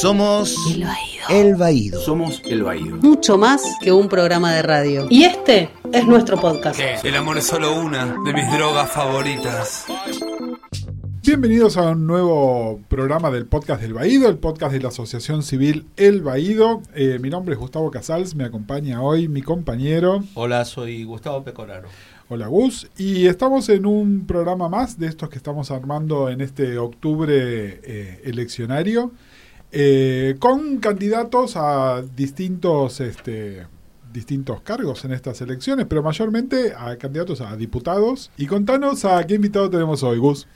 Somos El Baído. El Baído. Somos El Baído. Mucho más que un programa de radio. Y este es nuestro podcast. El amor es solo una de mis drogas favoritas. Bienvenidos a un nuevo programa del podcast del Baído, el podcast de la Asociación Civil El Baído. Eh, mi nombre es Gustavo Casals, me acompaña hoy mi compañero. Hola, soy Gustavo Pecoraro. Hola Gus, y estamos en un programa más de estos que estamos armando en este octubre eh, eleccionario, eh, con candidatos a distintos, este, distintos cargos en estas elecciones, pero mayormente a candidatos a diputados. Y contanos a qué invitado tenemos hoy, Gus.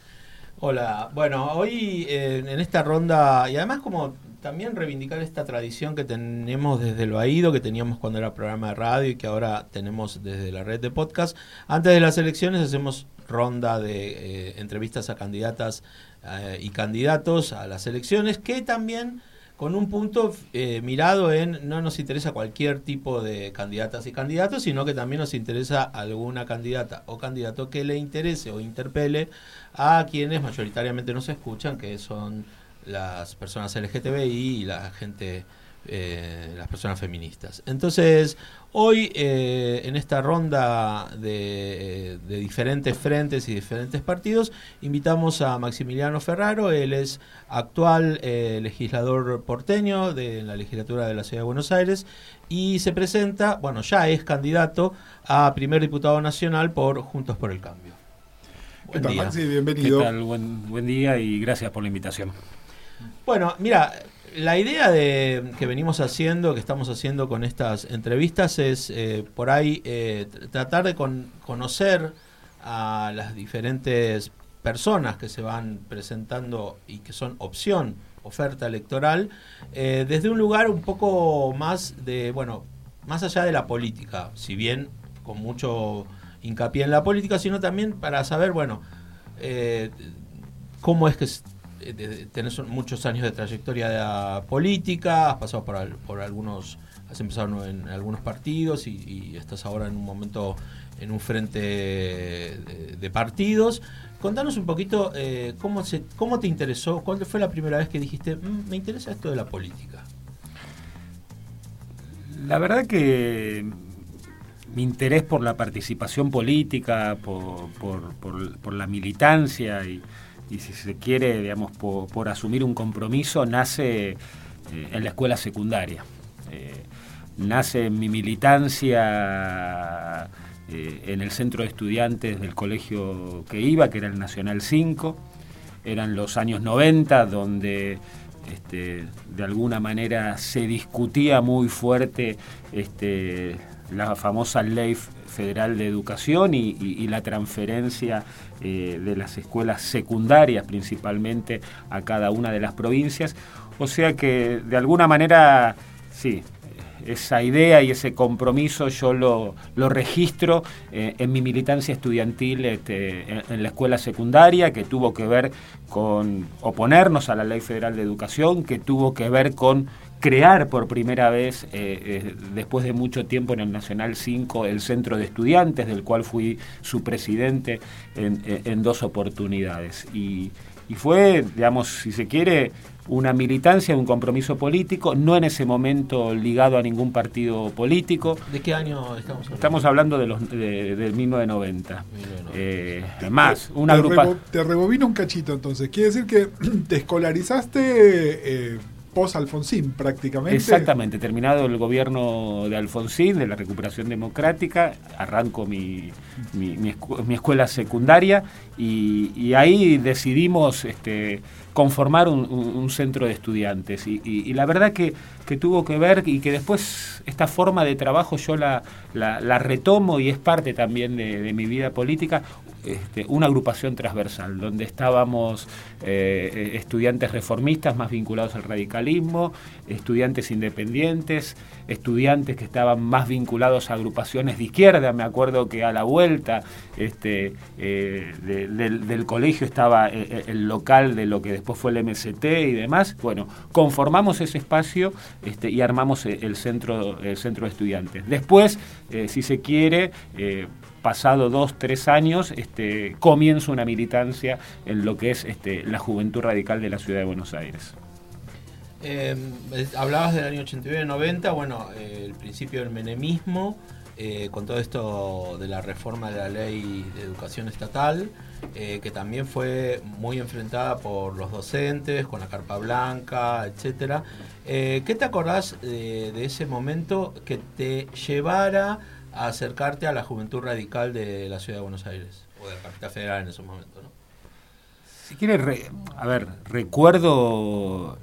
Hola, bueno, hoy en esta ronda, y además como también reivindicar esta tradición que tenemos desde el Baído, que teníamos cuando era programa de radio y que ahora tenemos desde la red de podcast. Antes de las elecciones hacemos ronda de eh, entrevistas a candidatas eh, y candidatos a las elecciones, que también con un punto eh, mirado en no nos interesa cualquier tipo de candidatas y candidatos, sino que también nos interesa alguna candidata o candidato que le interese o interpele a quienes mayoritariamente nos escuchan, que son las personas LGTBI y la gente, eh, las personas feministas. Entonces, hoy eh, en esta ronda de, de, diferentes frentes y diferentes partidos, invitamos a Maximiliano Ferraro, él es actual eh, legislador porteño de la legislatura de la Ciudad de Buenos Aires y se presenta, bueno, ya es candidato a primer diputado nacional por Juntos por el Cambio. ¿Qué tal, Maxi? Bienvenido. ¿Qué tal? Buen, buen día y gracias por la invitación. Bueno, mira, la idea de que venimos haciendo, que estamos haciendo con estas entrevistas es eh, por ahí eh, tratar de con, conocer a las diferentes personas que se van presentando y que son opción, oferta electoral, eh, desde un lugar un poco más de, bueno, más allá de la política, si bien con mucho hincapié en la política, sino también para saber, bueno, cómo es que tenés muchos años de trayectoria política, has pasado por, por algunos, has empezado en, algunos partidos y, estás ahora en un momento en un frente de, partidos. Contanos un poquito eh, cómo, se, cómo te interesó, cuándo fue la primera vez que dijiste, mmm, me interesa esto de la política. La verdad que mi interés por la participación política, por la militancia y, y si se quiere, digamos, por, por asumir un compromiso, nace eh, en la escuela secundaria. Eh, nace en mi militancia eh, en el centro de estudiantes del colegio que iba, que era el Nacional 5. Eran los años 90, donde este, de alguna manera se discutía muy fuerte este, la famosa ley federal de educación y, la transferencia eh, de las escuelas secundarias principalmente a cada una de las provincias. O sea que de alguna manera, sí, esa idea y ese compromiso yo lo, lo registro eh, en mi militancia estudiantil este, en, la escuela secundaria, que tuvo que ver con oponernos a la Ley Federal de Educación, que tuvo que ver con crear por primera vez, eh, eh, después de mucho tiempo en el Nacional 5, el Centro de Estudiantes, del cual fui su presidente en, en dos oportunidades. Y, y fue, digamos, si se quiere, una militancia, un compromiso político, no en ese momento ligado a ningún partido político. ¿De qué año estamos hablando? Estamos hablando de los de, de 1990. 1990. Eh, más, una te, agrupación. Te rebobino un cachito entonces. Quiere decir que te escolarizaste. Eh, post Alfonsín prácticamente. Exactamente, terminado el gobierno de Alfonsín, de la recuperación democrática, arranco mi, mi, mi, escu mi escuela secundaria y, ahí decidimos este, conformar un, centro de estudiantes. Y, la verdad que, que tuvo que ver y que después esta forma de trabajo yo la, retomo y es parte también de mi vida política, este, una agrupación transversal, donde estábamos eh, estudiantes reformistas más vinculados al radicalismo, estudiantes independientes, estudiantes que estaban más vinculados a agrupaciones de izquierda. Me acuerdo que a la vuelta este, eh, de, del, colegio estaba el, el, local de lo que después fue el MCT y demás. Bueno, conformamos ese espacio este, y armamos el centro, el centro de estudiantes. Después, eh, si se quiere, eh, pasado dos, tres años, este, comienzo una militancia en lo que es este, la juventud radical de la ciudad de Buenos Aires. Eh, hablabas del año 89-90, bueno, eh, el principio del menemismo, eh, con todo esto de la reforma de la ley de educación estatal, que también fue muy enfrentada por los docentes, con la carpa blanca, etcétera. ¿Qué te acordás de ese momento que te llevara a acercarte a la juventud radical de la ciudad de Buenos Aires, o de la capital federal en esos momentos? ¿no? Si quieres, a ver, recuerdo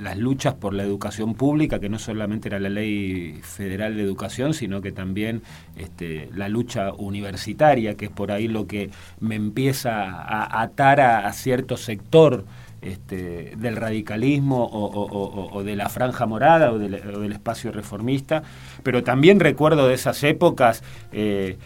las luchas por la educación pública, que no solamente era la ley federal de educación, sino que también este, la lucha universitaria, que es por ahí lo que me empieza a atar a, cierto sector este, del radicalismo o, de la franja morada o del, espacio reformista, pero también recuerdo de esas épocas eh,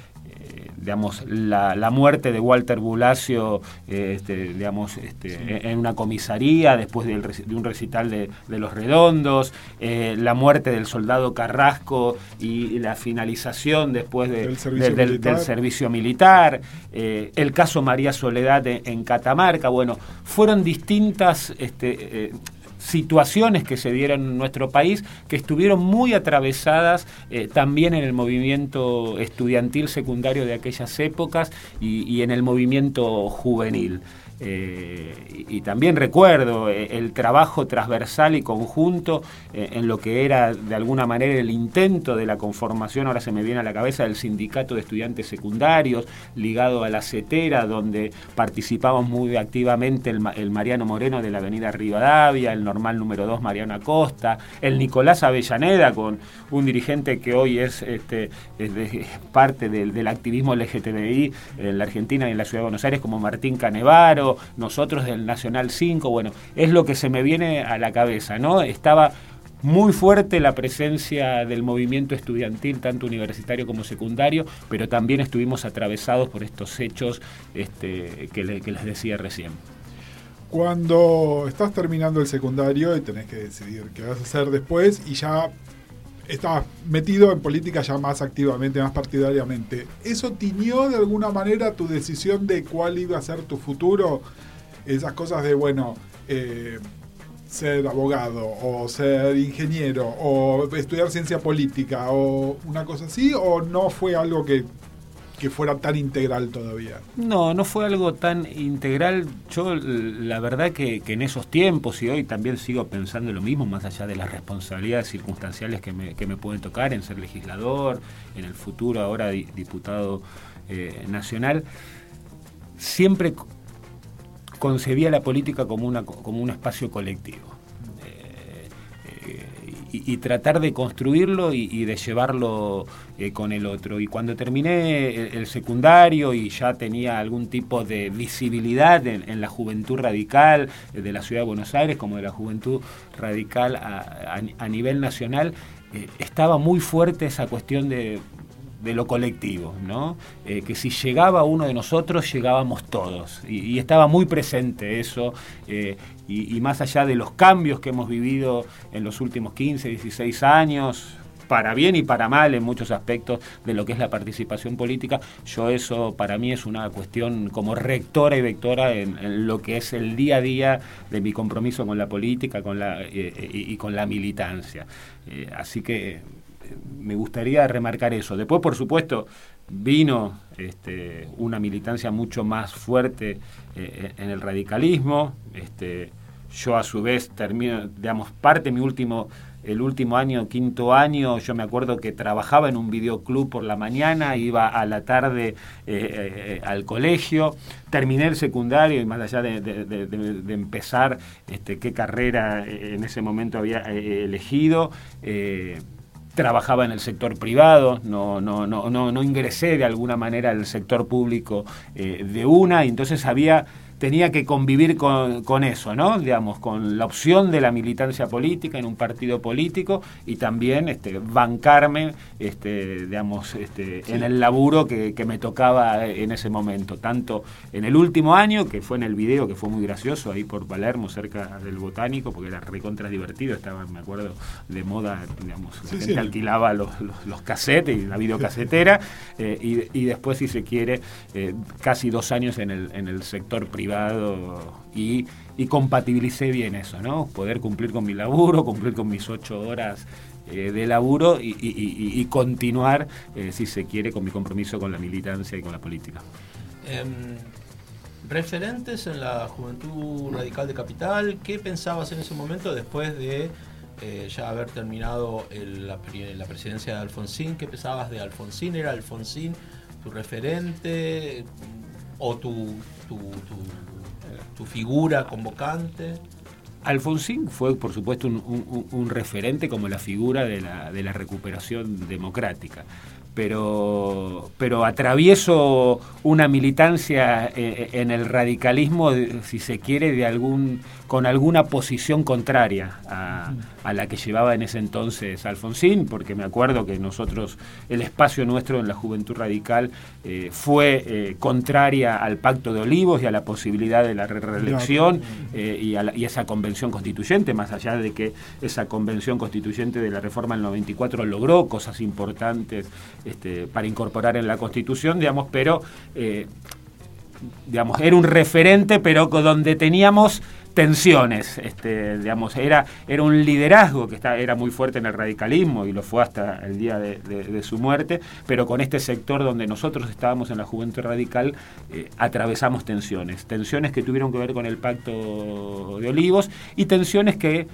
digamos, la, la, muerte de Walter Bulacio eh, este, digamos, este, en una comisaría después de un recital de, Los Redondos, eh, la muerte del soldado Carrasco y, la finalización después del, servicio militar, eh, el caso María Soledad en, Catamarca, bueno, fueron distintas... Este, situaciones que se dieron en nuestro país que estuvieron muy atravesadas eh, también en el movimiento estudiantil secundario de aquellas épocas y en el movimiento juvenil. Eh, y, también recuerdo eh, el trabajo transversal y conjunto eh, en lo que era de alguna manera el intento de la conformación, ahora se me viene a la cabeza, del sindicato de estudiantes secundarios, ligado a la CETERA, donde participamos muy activamente el, Mariano Moreno de la Avenida Rivadavia, el normal número 2 Mariano Acosta, el Nicolás Avellaneda, con un dirigente que hoy es, este, parte del, del activismo LGTBI en la Argentina y en la Ciudad de Buenos Aires, como Martín Canevaro, nosotros del Nacional 5, bueno, es lo que se me viene a la cabeza, ¿no? Estaba muy fuerte la presencia del movimiento estudiantil, tanto universitario como secundario, pero también estuvimos atravesados por estos hechos este, que, que les decía recién. Cuando estás terminando el secundario y tenés que decidir qué vas a hacer después y ya estabas metido en política ya más activamente, más partidariamente. ¿Eso tiñó de alguna manera tu decisión de cuál iba a ser tu futuro? Esas cosas de, bueno, eh, ser abogado o ser ingeniero o estudiar ciencia política o una cosa así, o no fue algo que que fuera tan integral todavía. No, no fue algo tan integral. Yo la verdad que, en esos tiempos y hoy también sigo pensando lo mismo, más allá de las responsabilidades circunstanciales que me, que me pueden tocar en ser legislador, en el futuro ahora diputado eh, nacional, siempre concebía la política como, una, como un espacio colectivo y, tratar de construirlo y, de llevarlo eh, con el otro. Y cuando terminé el, secundario y ya tenía algún tipo de visibilidad en, la juventud radical eh, de la ciudad de Buenos Aires como de la juventud radical a, nivel nacional, eh, estaba muy fuerte esa cuestión de de lo colectivo, ¿no? Que si llegaba uno de nosotros, llegábamos todos. Y, estaba muy presente eso, y, más allá de los cambios que hemos vivido en los últimos 15, 16 años, para bien y para mal en muchos aspectos de lo que es la participación política, yo eso para mí es una cuestión como rectora y vectora en, lo que es el día a día de mi compromiso con la política con la, eh, y, con la militancia. así que me gustaría remarcar eso. Después, por supuesto, vino este, una militancia mucho más fuerte eh, en el radicalismo. Este, yo a su vez termino, digamos, parte mi último, el último año, quinto año, yo me acuerdo que trabajaba en un videoclub por la mañana, iba a la tarde eh, eh, al colegio, terminé el secundario y más allá de, empezar este, qué carrera en ese momento había elegido, trabajaba en el sector privado, no, no, no, no, ingresé de alguna manera al sector público eh, de una, y entonces había tenía que convivir con, con, eso, ¿no? Digamos, con la opción de la militancia política en un partido político y también este, bancarme, este, digamos, este, en el laburo que, que, me tocaba en ese momento, tanto en el último año, que fue en el video, que fue muy gracioso, ahí por Palermo, cerca del Botánico, porque era recontra divertido, estaba, me acuerdo, de moda, digamos, la gente alquilaba los, los, cassettes y la videocasetera, eh, y, y, después, si se quiere, eh, casi dos años en el, en el sector privado privado y, compatibilicé bien eso, ¿no? Poder cumplir con mi laburo, cumplir con mis ocho horas eh, de laburo y, continuar, eh, si se quiere, con mi compromiso con la militancia y con la política. Em, referentes en la Juventud Radical de Capital, ¿qué pensabas en ese momento después de eh, ya haber terminado la, la presidencia de Alfonsín? ¿Qué pensabas de Alfonsín? ¿Era Alfonsín tu referente o tu, tu, figura convocante? Alfonsín fue, por supuesto, un, un- referente como la figura de la, de la recuperación democrática. Pero, pero atravieso una militancia eh, en el radicalismo, si se quiere, de algún, con alguna posición contraria a, a la que llevaba en ese entonces Alfonsín, porque me acuerdo que nosotros, el espacio nuestro en la Juventud Radical eh, fue eh, contraria al Pacto de Olivos y a la posibilidad de la re- reelección eh, y, a la- y esa convención constituyente, más allá de que esa convención constituyente de la reforma del 94 logró cosas importantes este, para incorporar en la Constitución, digamos, pero digamos, era un referente, pero donde teníamos tensiones, este, digamos, era, era un liderazgo que está, era muy fuerte en el radicalismo y lo fue hasta el día de, su muerte, pero con este sector donde nosotros estábamos en la juventud radical, eh, atravesamos tensiones, tensiones que tuvieron que ver con el pacto de Olivos y tensiones que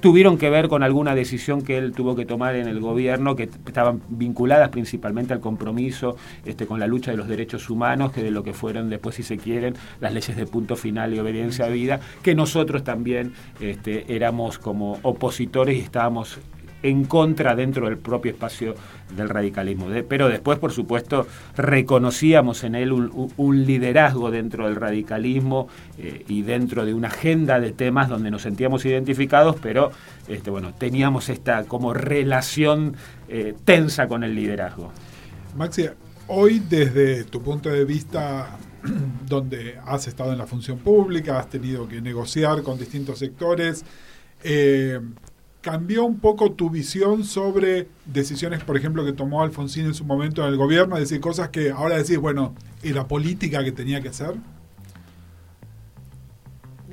tuvieron que ver con alguna decisión que él tuvo que tomar en el gobierno, que estaban vinculadas principalmente al compromiso este, con la lucha de los derechos humanos, que de lo que fueron después, si se quieren, las leyes de punto final y obediencia a vida, que nosotros también este, éramos como opositores y estábamos en contra dentro del propio espacio del radicalismo. Pero después, por supuesto, reconocíamos en él un liderazgo dentro del radicalismo eh, y dentro de una agenda de temas donde nos sentíamos identificados, pero este, bueno, teníamos esta como relación eh, tensa con el liderazgo. Maxi, hoy desde tu punto de vista, donde has estado en la función pública, has tenido que negociar con distintos sectores, eh, ¿cambió un poco tu visión sobre decisiones, por ejemplo, que tomó Alfonsín en su momento en el gobierno? Es decir, cosas que ahora decís, bueno, ¿y la política que tenía que hacer?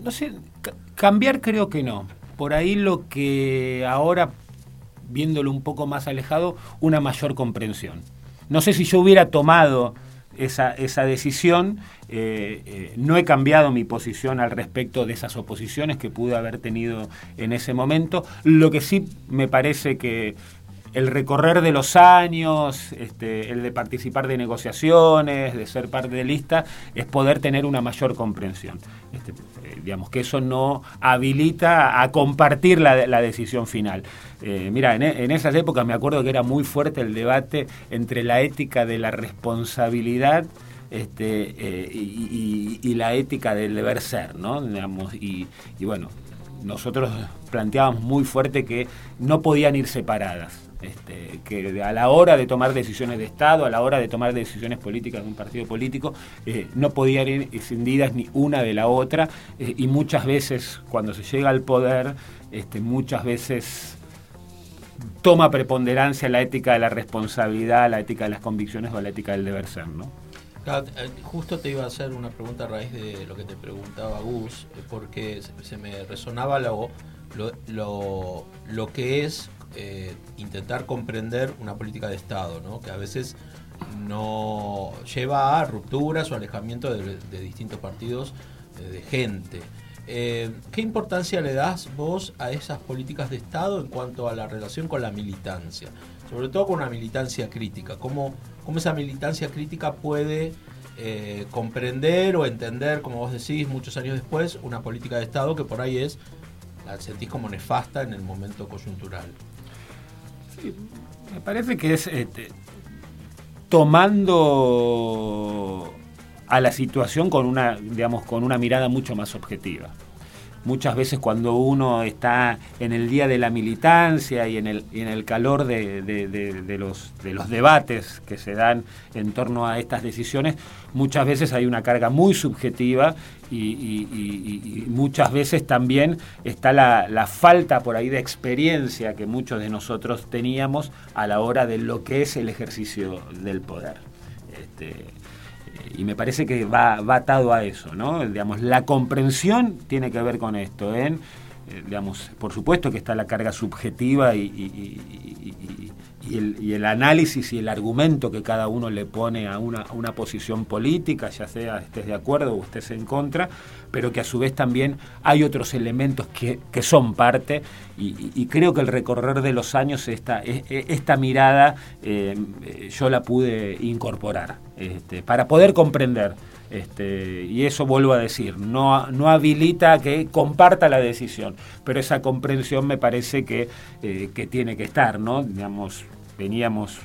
No sé, ca- cambiar creo que no. Por ahí lo que ahora, viéndolo un poco más alejado, una mayor comprensión. No sé si yo hubiera tomado esa, esa decisión, eh, eh, no he cambiado mi posición al respecto de esas oposiciones que pude haber tenido en ese momento. Lo que sí me parece que el recorrer de los años, este, el de participar de negociaciones, de ser parte de lista, es poder tener una mayor comprensión. Este, digamos que eso no habilita a compartir la, decisión final. Eh, mira, en, e- en esas épocas me acuerdo que era muy fuerte el debate entre la ética de la responsabilidad este, eh, y, la ética del deber ser, ¿no? Digamos, y bueno, nosotros planteábamos muy fuerte que no podían ir separadas. Este, que a la hora de tomar decisiones de Estado, a la hora de tomar decisiones políticas de un partido político, eh, no podían ir escindidas ni una de la otra, eh, y muchas veces cuando se llega al poder, este, muchas veces toma preponderancia la ética de la responsabilidad, la ética de las convicciones o la ética del deber ser, ¿no? Eh, Justo te iba a hacer una pregunta a raíz de lo que te preguntaba Gus, porque se, me resonaba lo, lo, lo que es eh, intentar comprender una política de Estado, que a veces no lleva a rupturas o alejamiento de, distintos partidos eh, de gente. Eh, ¿Qué importancia le das vos a esas políticas de Estado en cuanto a la relación con la militancia? Sobre todo con una militancia crítica. ¿Cómo, cómo esa militancia crítica puede comprender o entender, como vos decís, muchos años después, una política de Estado que por ahí es, la sentís como nefasta en el momento coyuntural? Me parece que es este, tomando a la situación con una, digamos, con una mirada mucho más objetiva. Muchas veces cuando uno está en el día de la militancia y en el, en el calor de, los, de los debates que se dan en torno a estas decisiones, muchas veces hay una carga muy subjetiva y- y muchas veces también está la, la falta por ahí de experiencia que muchos de nosotros teníamos a la hora de lo que es el ejercicio del poder. Este, y me parece que va, atado a eso, ¿no? Digamos, la comprensión tiene que ver con esto, en, digamos, por supuesto que está la carga subjetiva y y el, análisis y el argumento que cada uno le pone a una, una, posición política, ya sea estés de acuerdo o estés en contra, pero que a su vez también hay otros elementos que, que son parte y, creo que el recorrer de los años esta, esta mirada eh, yo la pude incorporar este, para poder comprender. Este, y eso vuelvo a decir, no, no habilita que comparta la decisión, pero esa comprensión me parece que, eh, que tiene que estar, ¿no? Digamos, veníamos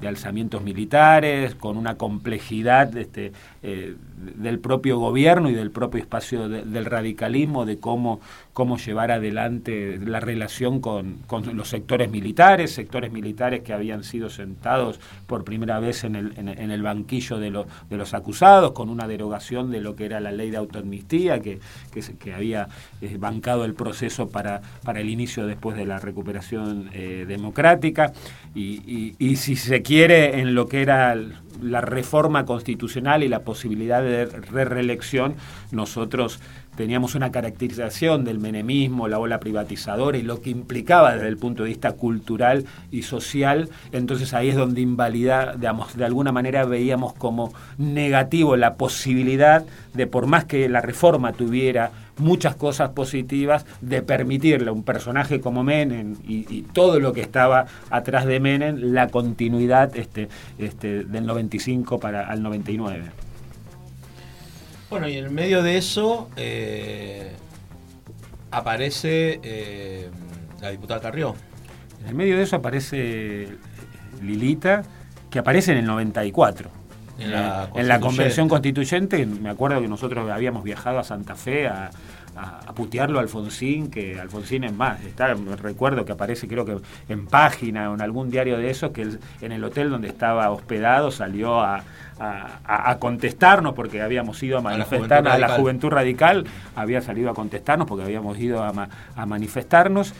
de alzamientos militares, con una complejidad este, eh, del propio gobierno y del propio espacio de, del radicalismo, de cómo, cómo llevar adelante la relación con, los sectores militares, sectores militares que habían sido sentados por primera vez en el, en, el banquillo de, de, los acusados, con una derogación de lo que era la ley de autoamnistía, que, que, había eh, bancado el proceso para, para el inicio después de la recuperación eh, democrática, y, y si se quiere en lo que era la reforma constitucional y la posibilidad de, de reelección, nosotros teníamos una caracterización del menemismo, la ola privatizadora y lo que implicaba desde el punto de vista cultural y social, entonces ahí es donde invalida, digamos, de alguna manera veíamos como negativo la posibilidad de, por más que la reforma tuviera muchas cosas positivas, de permitirle a un personaje como Menem y, y, todo lo que estaba atrás de Menem, la continuidad este, este, del 95 para al 99. Bueno, y en medio de eso eh, aparece eh, la diputada Carrió. En el medio de eso aparece Lilita, que aparece en el 94. En la, en la convención constituyente, me acuerdo que nosotros habíamos viajado a Santa Fe a, a, a, putearlo a Alfonsín, que Alfonsín es más, está, recuerdo que aparece creo que en página o en algún diario de esos, que él, en el hotel donde estaba hospedado salió a, a, a, contestarnos porque habíamos ido a manifestar a la, juventud radical, había salido a contestarnos porque habíamos ido a manifestarnos.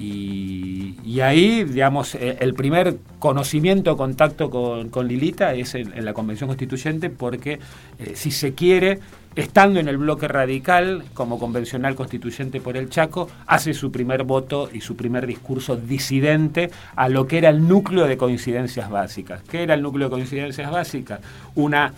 Y, y, ahí, digamos, eh, el primer conocimiento, contacto con, Lilita es en, en, la Convención Constituyente porque, eh, si se quiere, estando en el bloque radical, como convencional constituyente por el Chaco, hace su primer voto y su primer discurso disidente a lo que era el núcleo de coincidencias básicas. ¿Qué era el núcleo de coincidencias básicas? Una,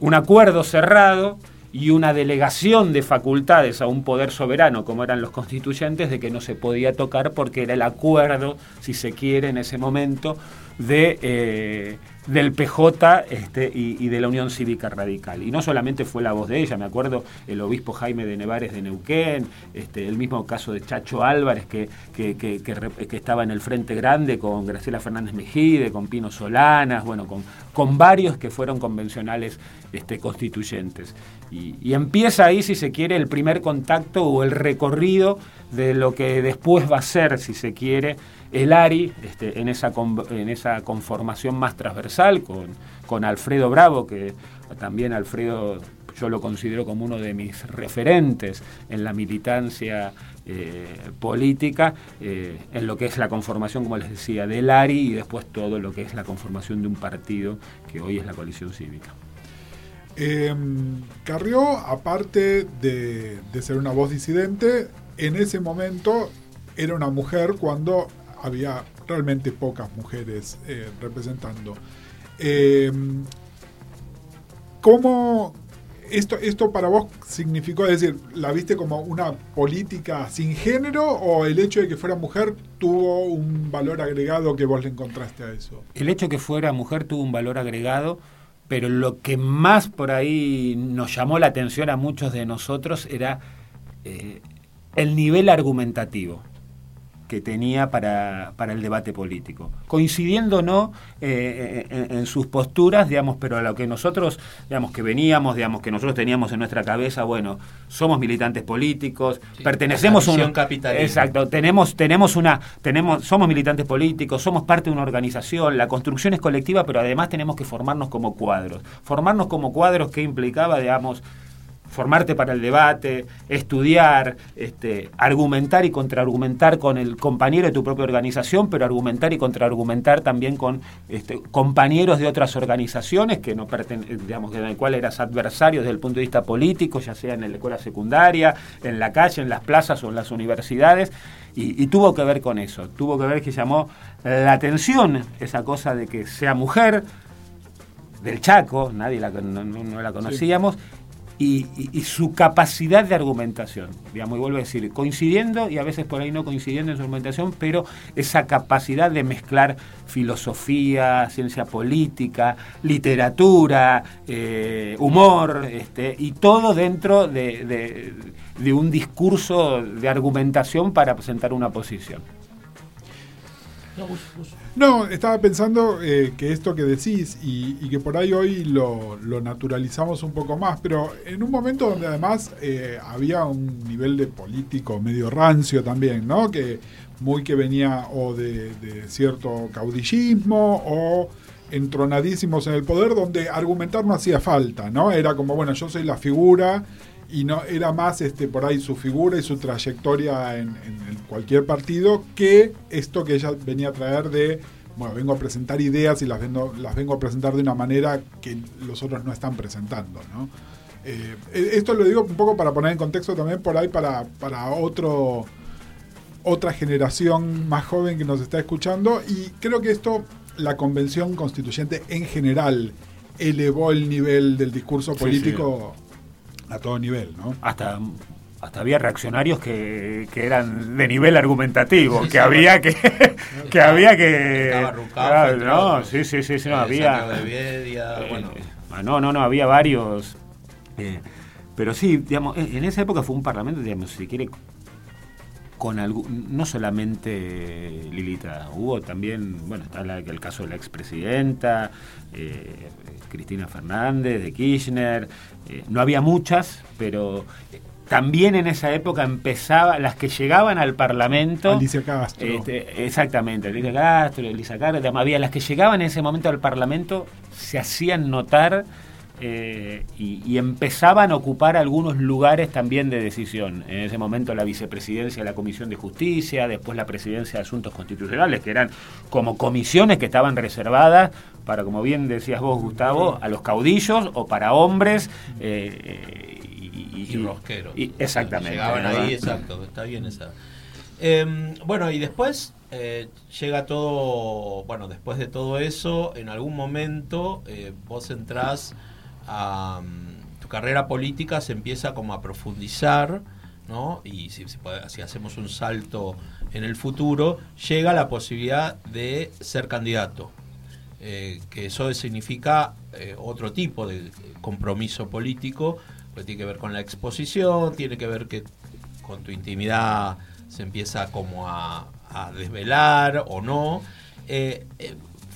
un acuerdo cerrado y una delegación de facultades a un poder soberano, como eran los constituyentes, de que no se podía tocar porque era el acuerdo, si se quiere, en ese momento, de, eh, del PJ este, y, de la Unión Cívica Radical. Y no solamente fue la voz de ella, me acuerdo el obispo Jaime de Nevares de Neuquén, este, el mismo caso de Chacho Álvarez, que, que, que, que, estaba en el Frente Grande con Graciela Fernández Mejide, con Pino Solanas, bueno, con, con varios que fueron convencionales este, constituyentes. Y empieza ahí, si se quiere, el primer contacto o el recorrido de lo que después va a ser, si se quiere, el ARI este, en, esa, en esa conformación más transversal con, con Alfredo Bravo, que también Alfredo yo lo considero como uno de mis referentes en la militancia eh, política, eh, en lo que es la conformación, como les decía, del ARI y después todo lo que es la conformación de un partido que hoy es la coalición cívica. Eh, Carrió, aparte de, de ser una voz disidente, en ese momento era una mujer cuando había realmente pocas mujeres eh, representando. Eh, ¿Cómo esto, esto para vos significó, es decir, la viste como una política sin género o el hecho de que fuera mujer tuvo un valor agregado que vos le encontraste a eso? El hecho de que fuera mujer tuvo un valor agregado, pero lo que más por ahí nos llamó la atención a muchos de nosotros era eh, el nivel argumentativo que tenía para, para, el debate político. Coincidiendo no eh, en, en, sus posturas, digamos, pero a lo que nosotros, digamos, que veníamos, digamos, que nosotros teníamos en nuestra cabeza, bueno, somos militantes políticos, sí, pertenecemos a un Exacto, tenemos, tenemos una, tenemos, somos militantes políticos, somos parte de una organización, la construcción es colectiva, pero además tenemos que formarnos como cuadros. Formarnos como cuadros que implicaba, digamos, formarte para el debate, estudiar, este, argumentar y contraargumentar con el compañero de tu propia organización, pero argumentar y contraargumentar también con este, compañeros de otras organizaciones que no digamos, en el cual eras adversario desde el punto de vista político, ya sea en la escuela secundaria, en la calle, en las plazas o en las universidades. Y, tuvo que ver con eso, tuvo que ver que llamó la atención esa cosa de que sea mujer, del Chaco, nadie la, no, la conocíamos, y, su capacidad de argumentación. Digamos, y vuelvo a decir, coincidiendo y a veces por ahí no coincidiendo en su argumentación, pero esa capacidad de mezclar filosofía, ciencia política, literatura, eh, humor, este, y todo dentro de, de un discurso de argumentación para presentar una posición. No, estaba pensando eh, que esto que decís y, que por ahí hoy lo, naturalizamos un poco más, pero en un momento donde además eh, había un nivel de político medio rancio también, ¿no? Que muy que venía o de, de cierto caudillismo o entronadísimos en el poder donde argumentar no hacía falta, ¿no? Era como, bueno, yo soy la figura y no era más este por ahí su figura y su trayectoria en, cualquier partido que esto que ella venía a traer de bueno vengo a presentar ideas y las vengo las vengo a presentar de una manera que los otros no están presentando ¿no? Eh, esto lo digo un poco para poner en contexto también por ahí para, para otro otra generación más joven que nos está escuchando y creo que esto la convención constituyente en general elevó el nivel del discurso político a todo nivel, ¿no? Hasta hasta había reaccionarios que, que eran de nivel argumentativo, que, había que, que había que no, sí, sí, sí, sí no había eh, bueno. Ah, no, no, no, había varios eh, pero sí, digamos, en esa época fue un parlamento, digamos, si quiere con algún, no solamente Lilita, hubo también, bueno, está el caso de la expresidenta, eh, Cristina Fernández, de Kirchner, eh, no había muchas, pero eh, también en esa época empezaba, las que llegaban al Parlamento. Alicia Castro. Este, exactamente, Alicia Castro, Alicia Castro, había las que llegaban en ese momento al Parlamento, se hacían notar eh, y, empezaban a ocupar algunos lugares también de decisión. En ese momento la vicepresidencia de la Comisión de Justicia, después la presidencia de Asuntos Constitucionales, que eran como comisiones que estaban reservadas para, como bien decías vos, Gustavo, a los caudillos o para hombres. Eh, y, rosqueros. exactamente. Llegaban ahí, exacto, está bien esa. Em, bueno, y después eh, llega todo, bueno, después de todo eso, en algún momento vos entrás tu carrera política se empieza como a profundizar, ¿no? Y si, hacemos un salto en el futuro, llega la posibilidad de ser candidato. Eh, que eso significa eh, otro tipo de compromiso político, que tiene que ver con la exposición, tiene que ver que con tu intimidad se empieza como a, desvelar o no. Eh,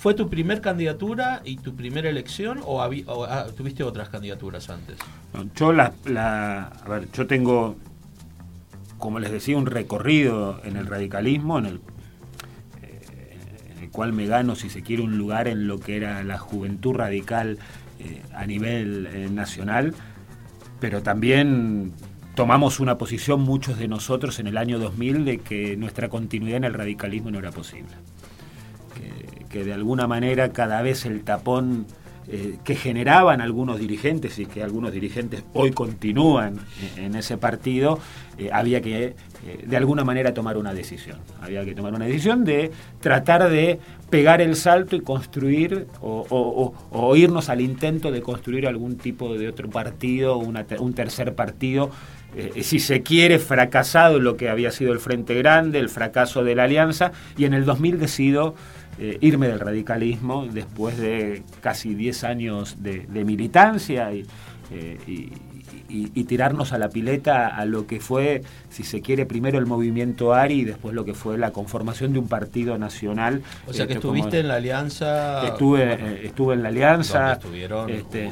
¿Fue tu primer candidatura y tu primera elección o, ah, tuviste otras candidaturas antes? yo la, a ver, yo tengo, como les decía, un recorrido en el radicalismo, en el, eh, en el cual me gano, si se quiere, un lugar en lo que era la juventud radical eh, a nivel eh, nacional, pero también tomamos una posición muchos de nosotros en el año 2000 de que nuestra continuidad en el radicalismo no era posible de alguna manera cada vez el tapón eh, que generaban algunos dirigentes y que algunos dirigentes hoy continúan en, ese partido, eh, había que eh, de alguna manera tomar una decisión. Había que tomar una decisión de tratar de pegar el salto y construir o, irnos al intento de construir algún tipo de otro partido, un tercer partido si se quiere, fracasado lo que había sido el Frente Grande, el fracaso de la Alianza, y en el 2000 decido eh, irme del radicalismo después de casi 10 años de, militancia eh, y, tirarnos a la pileta a lo que fue, si se quiere, primero el movimiento ARI y después lo que fue la conformación de un partido nacional. O sea que este, estuviste en la alianza. Estuve, eh, estuve en la alianza. Estuvieron este,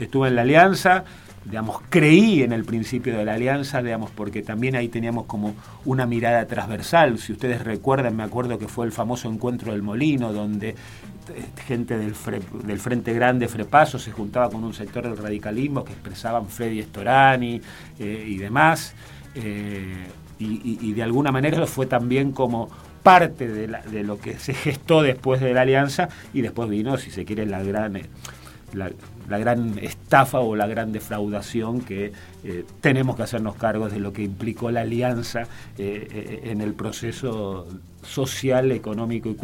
estuve en la alianza. Digamos, creí en el principio de la alianza, digamos, porque también ahí teníamos como una mirada transversal. Si ustedes recuerdan, me acuerdo que fue el famoso encuentro del Molino, donde gente del, Frente Grande, Frepaso, se juntaba con un sector del radicalismo que expresaban Freddy Storani eh, y demás. Eh, y, de alguna manera fue también como parte de, lo que se gestó después de la alianza y después vino, si se quiere, la gran... Eh, la gran estafa o la gran defraudación que eh, tenemos que hacernos cargos de lo que implicó la alianza eh, eh, en el proceso social, económico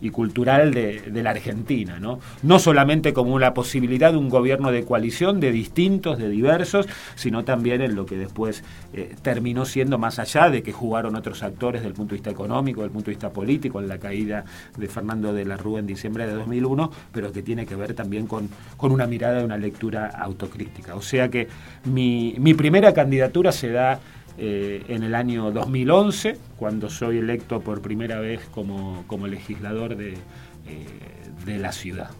y, cultural de, la Argentina. ¿no? no solamente como la posibilidad de un gobierno de coalición de distintos, de diversos, sino también en lo que después terminó siendo más allá de que jugaron otros actores desde el punto de vista económico, desde el punto de vista político, en la caída de Fernando de la Rúa en diciembre de 2001, pero que tiene que ver también con, con una mirada de una lectura autocrítica. O sea que mi, mi primera candidatura se da eh, en el año 2011, cuando soy electo por primera vez como, como legislador de, eh, de la ciudad.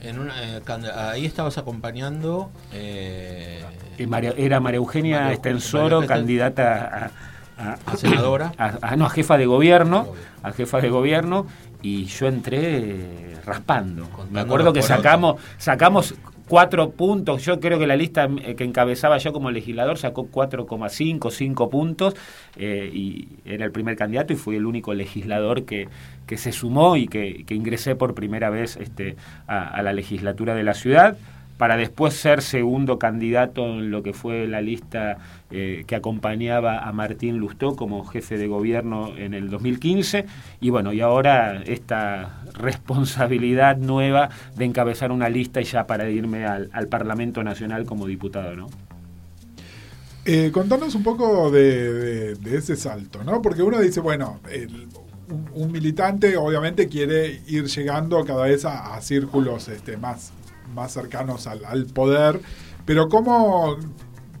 En una, eh, ahí estabas acompañando... era María Eugenia Estensoro, candidata a, senadora. A, no, a jefa de gobierno, a jefa de gobierno, y yo entré raspando. Me acuerdo que sacamos, sacamos cuatro puntos. Yo creo que la lista eh, que encabezaba yo como legislador sacó 4,5, 5 puntos eh, y era el primer candidato y fui el único legislador que, que se sumó y que, que ingresé por primera vez este, a la legislatura de la ciudad para después ser segundo candidato en lo que fue la lista eh, que acompañaba a Martín Lustó como jefe de gobierno en el 2015 y bueno, y ahora esta responsabilidad nueva de encabezar una lista y ya para irme al, Parlamento Nacional como diputado, ¿no? Eh, contanos un poco de, ese salto, ¿no? Porque uno dice, bueno, un, militante obviamente quiere ir llegando cada vez a, a círculos este, más más cercanos al, poder, pero ¿cómo,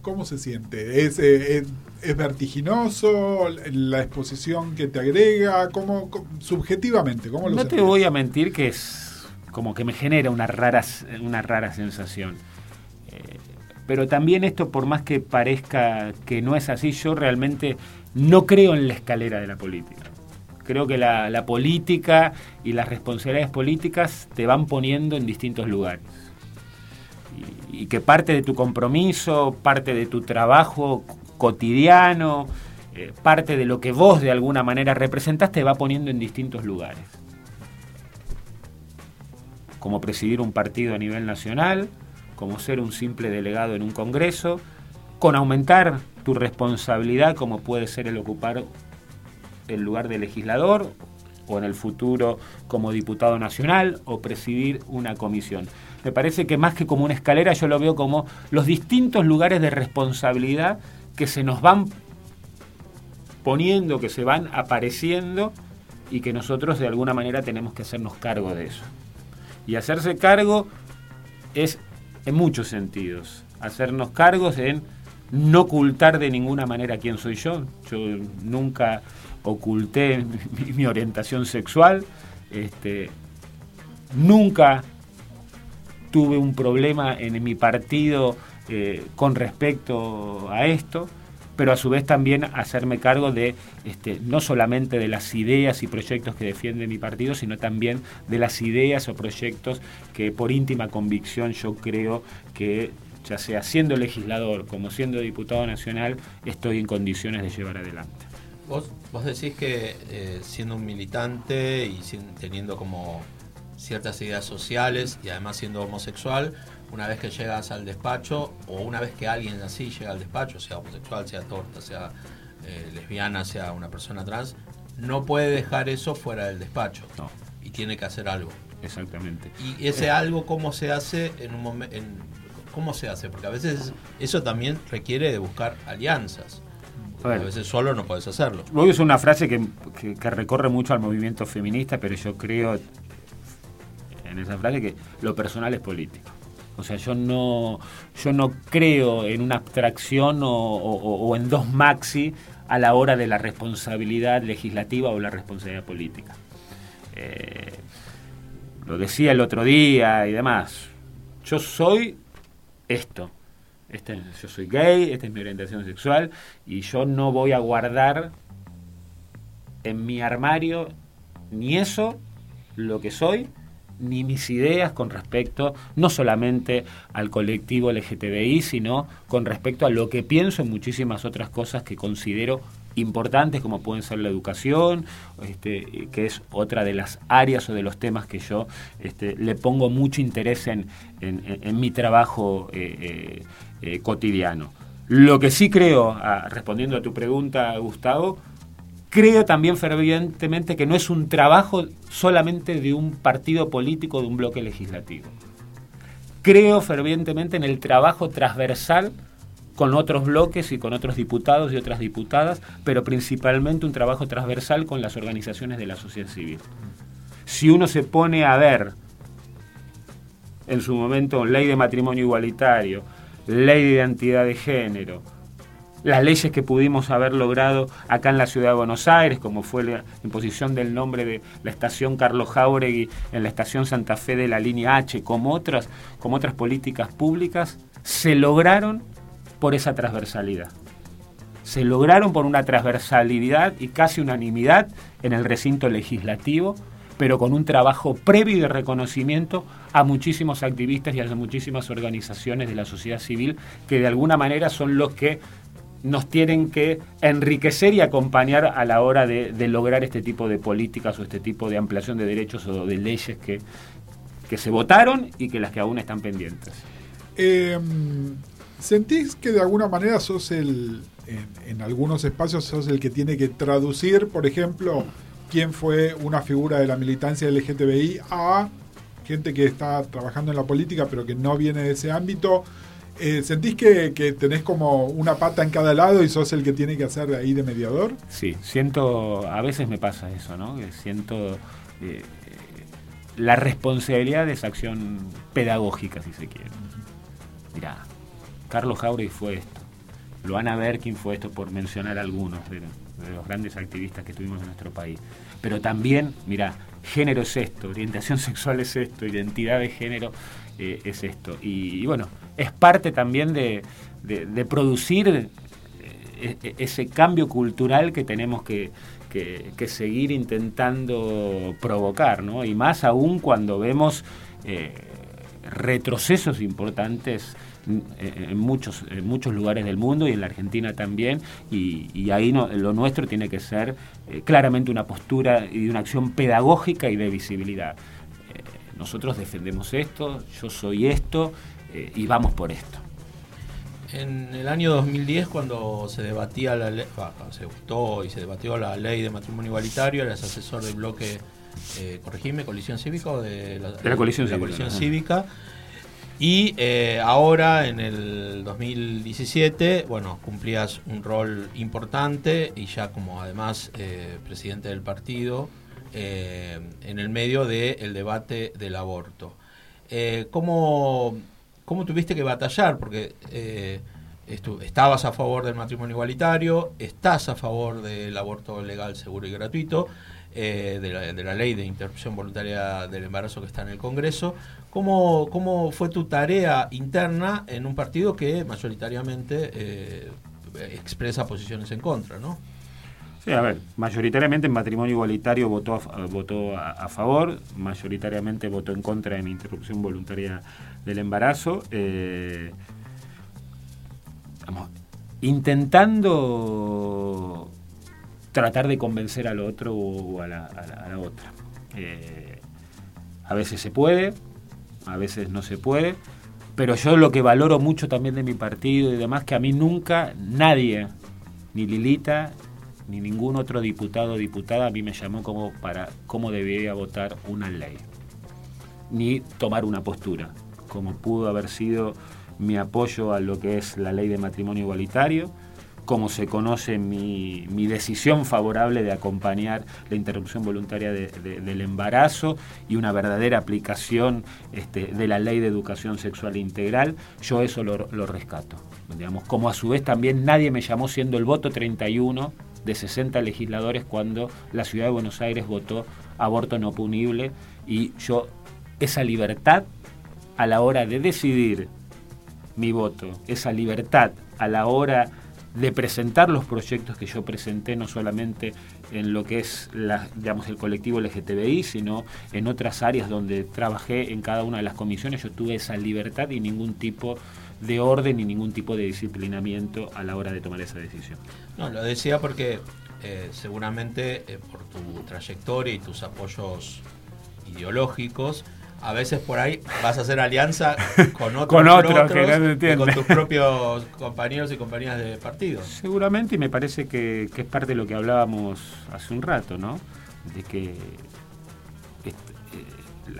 cómo se siente? ¿Es, eh, es, vertiginoso la exposición que te agrega? ¿Cómo, subjetivamente, cómo lo No te voy a mentir que es como que me genera una rara, una rara sensación. Eh, pero también esto, por más que parezca que no es así, yo realmente no creo en la escalera de la política. Creo que la, la política y las responsabilidades políticas te van poniendo en distintos lugares y que parte de tu compromiso, parte de tu trabajo cotidiano, eh, parte de lo que vos de alguna manera representás te va poniendo en distintos lugares. Como presidir un partido a nivel nacional, como ser un simple delegado en un congreso, con aumentar tu responsabilidad como puede ser el ocupar el lugar de legislador o en el futuro como diputado nacional o presidir una comisión. Me parece que más que como una escalera yo lo veo como los distintos lugares de responsabilidad que se nos van poniendo, que se van apareciendo y que nosotros de alguna manera tenemos que hacernos cargo de eso. Y hacerse cargo es en muchos sentidos. Hacernos cargos en no ocultar de ninguna manera quién soy yo. Yo nunca oculté mi, orientación sexual. Este, nunca tuve un problema en mi partido eh, con respecto a esto, pero a su vez también hacerme cargo de este, no solamente de las ideas y proyectos que defiende mi partido, sino también de las ideas o proyectos que por íntima convicción yo creo que ya sea siendo legislador como siendo diputado nacional, estoy en condiciones de llevar adelante. Vos, vos decís que eh, siendo un militante y teniendo como ciertas ideas sociales y además siendo homosexual, una vez que llegas al despacho o una vez que alguien así llega al despacho, sea homosexual, sea torta, sea eh, lesbiana, sea una persona trans, no puede dejar eso fuera del despacho. No. Y tiene que hacer algo. Exactamente. ¿Y ese eh. algo cómo se hace en un momento... ¿Cómo se hace? Porque a veces eso también requiere de buscar alianzas. A veces solo no puedes hacerlo. A usar una frase que, que, recorre mucho al movimiento feminista, pero yo creo en esa frase que lo personal es político. O sea, yo no, yo no creo en una abstracción o, en dos maxi a la hora de la responsabilidad legislativa o la responsabilidad política. Eh, lo decía el otro día y demás. Yo soy esto. Este, yo soy gay, esta es mi orientación sexual y yo no voy a guardar en mi armario ni eso, lo que soy, ni mis ideas con respecto no solamente al colectivo LGTBI, sino con respecto a lo que pienso en muchísimas otras cosas que considero importantes como pueden ser la educación, este, que es otra de las áreas o de los temas que yo este, le pongo mucho interés en, mi trabajo eh, eh, eh, cotidiano. Lo que sí creo, respondiendo a tu pregunta, Gustavo, creo también fervientemente que no es un trabajo solamente de un partido político, de un bloque legislativo. Creo fervientemente en el trabajo transversal con otros bloques y con otros diputados y otras diputadas, pero principalmente un trabajo transversal con las organizaciones de la sociedad civil. Si uno se pone a ver en su momento ley de matrimonio igualitario, ley de identidad de género, las leyes que pudimos haber logrado acá en la ciudad de Buenos Aires, como fue la imposición del nombre de la estación Carlos Jauregui en la estación Santa Fe de la línea H, como otras, como otras políticas públicas, se lograron por esa transversalidad. Se lograron por una transversalidad y casi unanimidad en el recinto legislativo, pero con un trabajo previo de reconocimiento a muchísimos activistas y a muchísimas organizaciones de la sociedad civil que de alguna manera son los que nos tienen que enriquecer y acompañar a la hora de, lograr este tipo de políticas o este tipo de ampliación de derechos o de leyes que, que se votaron y que las que aún están pendientes. Eh, ¿Sentís que de alguna manera sos el, en, algunos espacios sos el que tiene que traducir, por ejemplo, quién fue una figura de la militancia LGTBI a gente que está trabajando en la política pero que no viene de ese ámbito? Eh, ¿Sentís que, tenés como una pata en cada lado y sos el que tiene que hacer ahí de mediador? Sí, siento, a veces me pasa eso, ¿no? Que siento eh, la responsabilidad de esa acción pedagógica, si se quiere. Mirá, Carlos Jauregui fue esto. Lo van a ver quién fue esto, por mencionar algunos de, los grandes activistas que tuvimos en nuestro país. Pero también, mira, género es esto, orientación sexual es esto, identidad de género eh, es esto. Y, bueno, es parte también de, producir eh, e, ese cambio cultural que tenemos que, seguir intentando provocar, ¿no? Y más aún cuando vemos eh, retrocesos importantes en muchos, en muchos lugares del mundo y en la Argentina también, y, ahí no, lo nuestro tiene que ser eh, claramente una postura y una acción pedagógica y de visibilidad. Eh, nosotros defendemos esto, yo soy esto eh, y vamos por esto. En el año 2010, cuando se debatía la ley, se votó y se debatió la ley de matrimonio igualitario, eras asesor del bloque, corregime, coalición cívica o de la, de la coalición, de la coalición cívica. Y eh, ahora, en el 2017, bueno, cumplías un rol importante y ya como además eh, presidente del partido eh, en el medio del debate del aborto. ¿cómo, ¿cómo, tuviste que batallar? Porque estabas a favor del matrimonio igualitario, estás a favor del aborto legal, seguro y gratuito. De, la, ley de interrupción voluntaria del embarazo que está en el Congreso. ¿Cómo, cómo fue tu tarea interna en un partido que mayoritariamente eh, expresa posiciones en contra, no? Sí, a ver, mayoritariamente en matrimonio igualitario votó a, votó a, favor, mayoritariamente votó en contra en interrupción voluntaria del embarazo. Eh, intentando tratar de convencer al otro o a la, otra. Eh, a veces se puede, a veces no se puede, pero yo lo que valoro mucho también de mi partido y demás, que a mí nunca nadie, ni Lilita, ni ningún otro diputado o diputada a mí me llamó como para cómo debería votar una ley, ni tomar una postura, como pudo haber sido mi apoyo a lo que es la ley de matrimonio igualitario, como se conoce mi, decisión favorable de acompañar la interrupción voluntaria del embarazo y una verdadera aplicación este, de la ley de educación sexual integral, yo eso lo, rescato. Digamos, como a su vez también nadie me llamó siendo el voto 31 de 60 legisladores cuando la ciudad de Buenos Aires votó aborto no punible y yo esa libertad a la hora de decidir mi voto, esa libertad a la hora de presentar los proyectos que yo presenté, no solamente en lo que es la, digamos, el colectivo LGTBI, sino en otras áreas donde trabajé en cada una de las comisiones, yo tuve esa libertad y ningún tipo de orden y ningún tipo de disciplinamiento a la hora de tomar esa decisión. No, lo decía porque eh, seguramente eh, por tu trayectoria y tus apoyos ideológicos, a veces por ahí vas a hacer alianza con otros, con otros que con tus propios compañeros y compañeras de partido. Seguramente, y me parece que, es parte de lo que hablábamos hace un rato, ¿no? De que eh,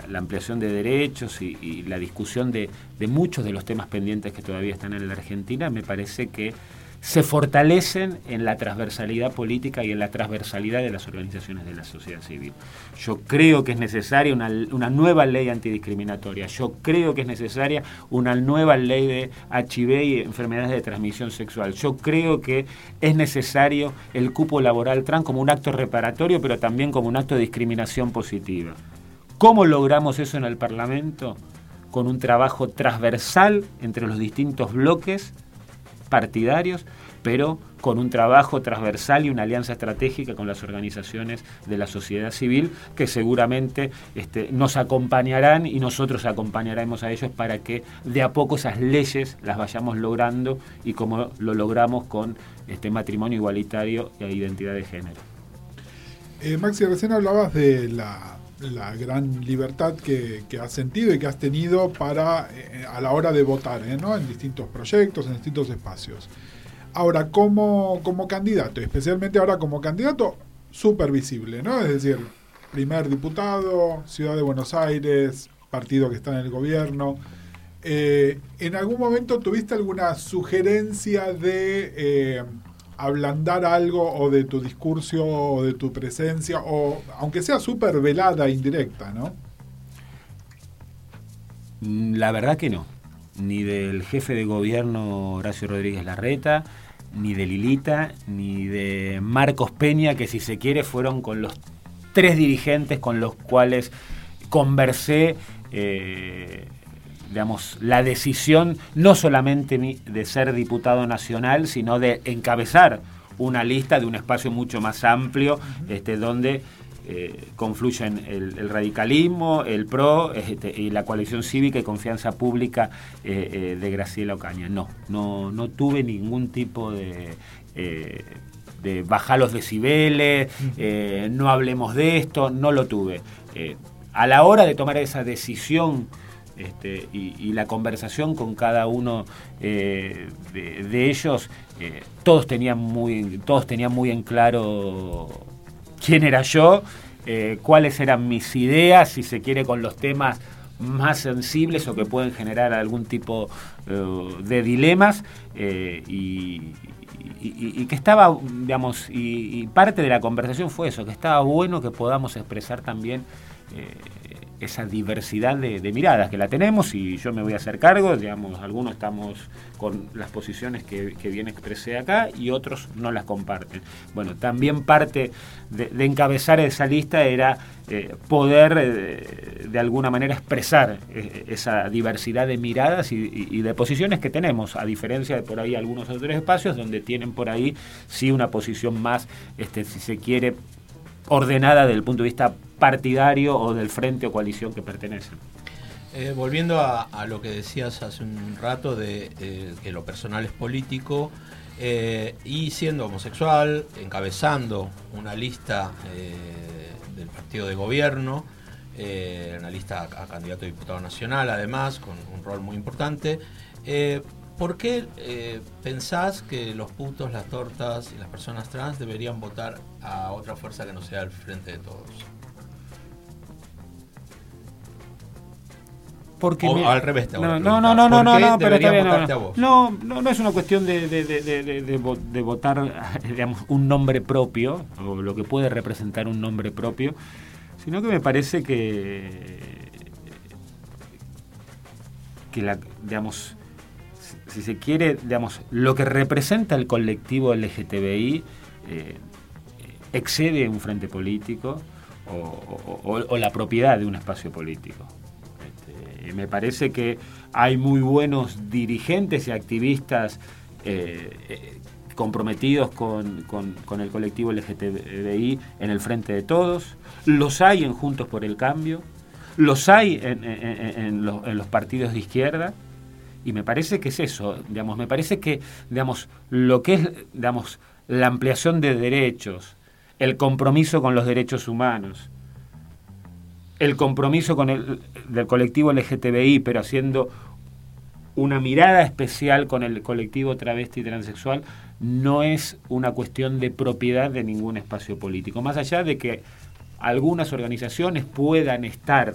la, ampliación de derechos y, la discusión de, de, muchos de los temas pendientes que todavía están en la Argentina, me parece que se fortalecen en la transversalidad política y en la transversalidad de las organizaciones de la sociedad civil. Yo creo que es necesaria una, nueva ley antidiscriminatoria, yo creo que es necesaria una nueva ley de HIV y enfermedades de transmisión sexual, yo creo que es necesario el cupo laboral trans como un acto reparatorio, pero también como un acto de discriminación positiva. ¿Cómo logramos eso en el Parlamento? Con un trabajo transversal entre los distintos bloques partidarios, pero con un trabajo transversal y una alianza estratégica con las organizaciones de la sociedad civil que seguramente este, nos acompañarán y nosotros acompañaremos a ellos para que de a poco esas leyes las vayamos logrando y como lo logramos con este matrimonio igualitario e identidad de género. Eh, Maxi, recién hablabas de la, gran libertad que, has sentido y que has tenido para eh, a la hora de votar ¿eh? en distintos proyectos, en distintos espacios. Ahora, como, como candidato, especialmente ahora como candidato, súper visible, ¿no? Es decir, primer diputado, Ciudad de Buenos Aires, partido que está en el gobierno. Eh, ¿En algún momento tuviste alguna sugerencia de ablandar algo o de tu discurso o de tu presencia, o aunque sea súper velada indirecta, ¿no? Mm, la verdad que no. Ni del jefe de gobierno Horacio Rodríguez Larreta, ni de Lilita, ni de Marcos Peña, que si se quiere fueron con los tres dirigentes con los cuales conversé, eh, digamos, la decisión no solamente de ser diputado nacional, sino de encabezar una lista de un espacio mucho más amplio, este, donde eh, confluyen el, radicalismo, el PRO este, y la coalición cívica y confianza pública eh, eh, de Graciela Ocaña. No, no, no tuve ningún tipo de, de bajar los decibeles, no hablemos de esto, no lo tuve. a la hora de tomar esa decisión este, y, la conversación con cada uno de, de, ellos, todos tenían muy, todos tenían muy en claro quién era yo, eh, cuáles eran mis ideas, si se quiere, con los temas más sensibles o que pueden generar algún tipo eh, de dilemas eh, y, que estaba, digamos, y, parte de la conversación fue eso, que estaba bueno que podamos expresar también esa diversidad de, miradas que la tenemos y yo me voy a hacer cargo, digamos, algunos estamos con las posiciones que, bien expresé acá y otros no las comparten. Bueno, también parte de, encabezar esa lista era eh, poder eh, de alguna manera expresar eh, esa diversidad de miradas y, de posiciones que tenemos, a diferencia de por ahí algunos otros espacios donde tienen por ahí sí una posición más, este, si se quiere, ordenada desde el punto de vista partidario o del frente o coalición que pertenecen. Eh, volviendo a, lo que decías hace un rato de que lo personal es político eh, y siendo homosexual, encabezando una lista eh, del partido de gobierno, una lista a, candidato a diputado nacional además, con un rol muy importante, ¿por qué pensás que los putos, las tortas y las personas trans deberían votar a otra fuerza que no sea el frente de todos? Porque o al revés no, no, no, no, no, no, pero está bien, no, no, no, es una cuestión de, de, de, de, votar, digamos, un nombre propio, o lo que puede representar un nombre propio, sino que me parece que, que la, digamos, si se quiere, digamos, lo que representa el colectivo LGTBI eh, excede un frente político o, la propiedad de un espacio político. Me parece que hay muy buenos dirigentes y activistas eh, eh, comprometidos con, con, el colectivo LGTBI en el frente de todos, los hay en Juntos por el Cambio, los hay en, los, en los partidos de izquierda, y me parece que es eso, digamos, me parece que, digamos, lo que es, digamos, la ampliación de derechos, el compromiso con los derechos humanos, el compromiso con el del colectivo LGTBI, pero haciendo una mirada especial con el colectivo travesti y transexual, no es una cuestión de propiedad de ningún espacio político. Más allá de que algunas organizaciones puedan estar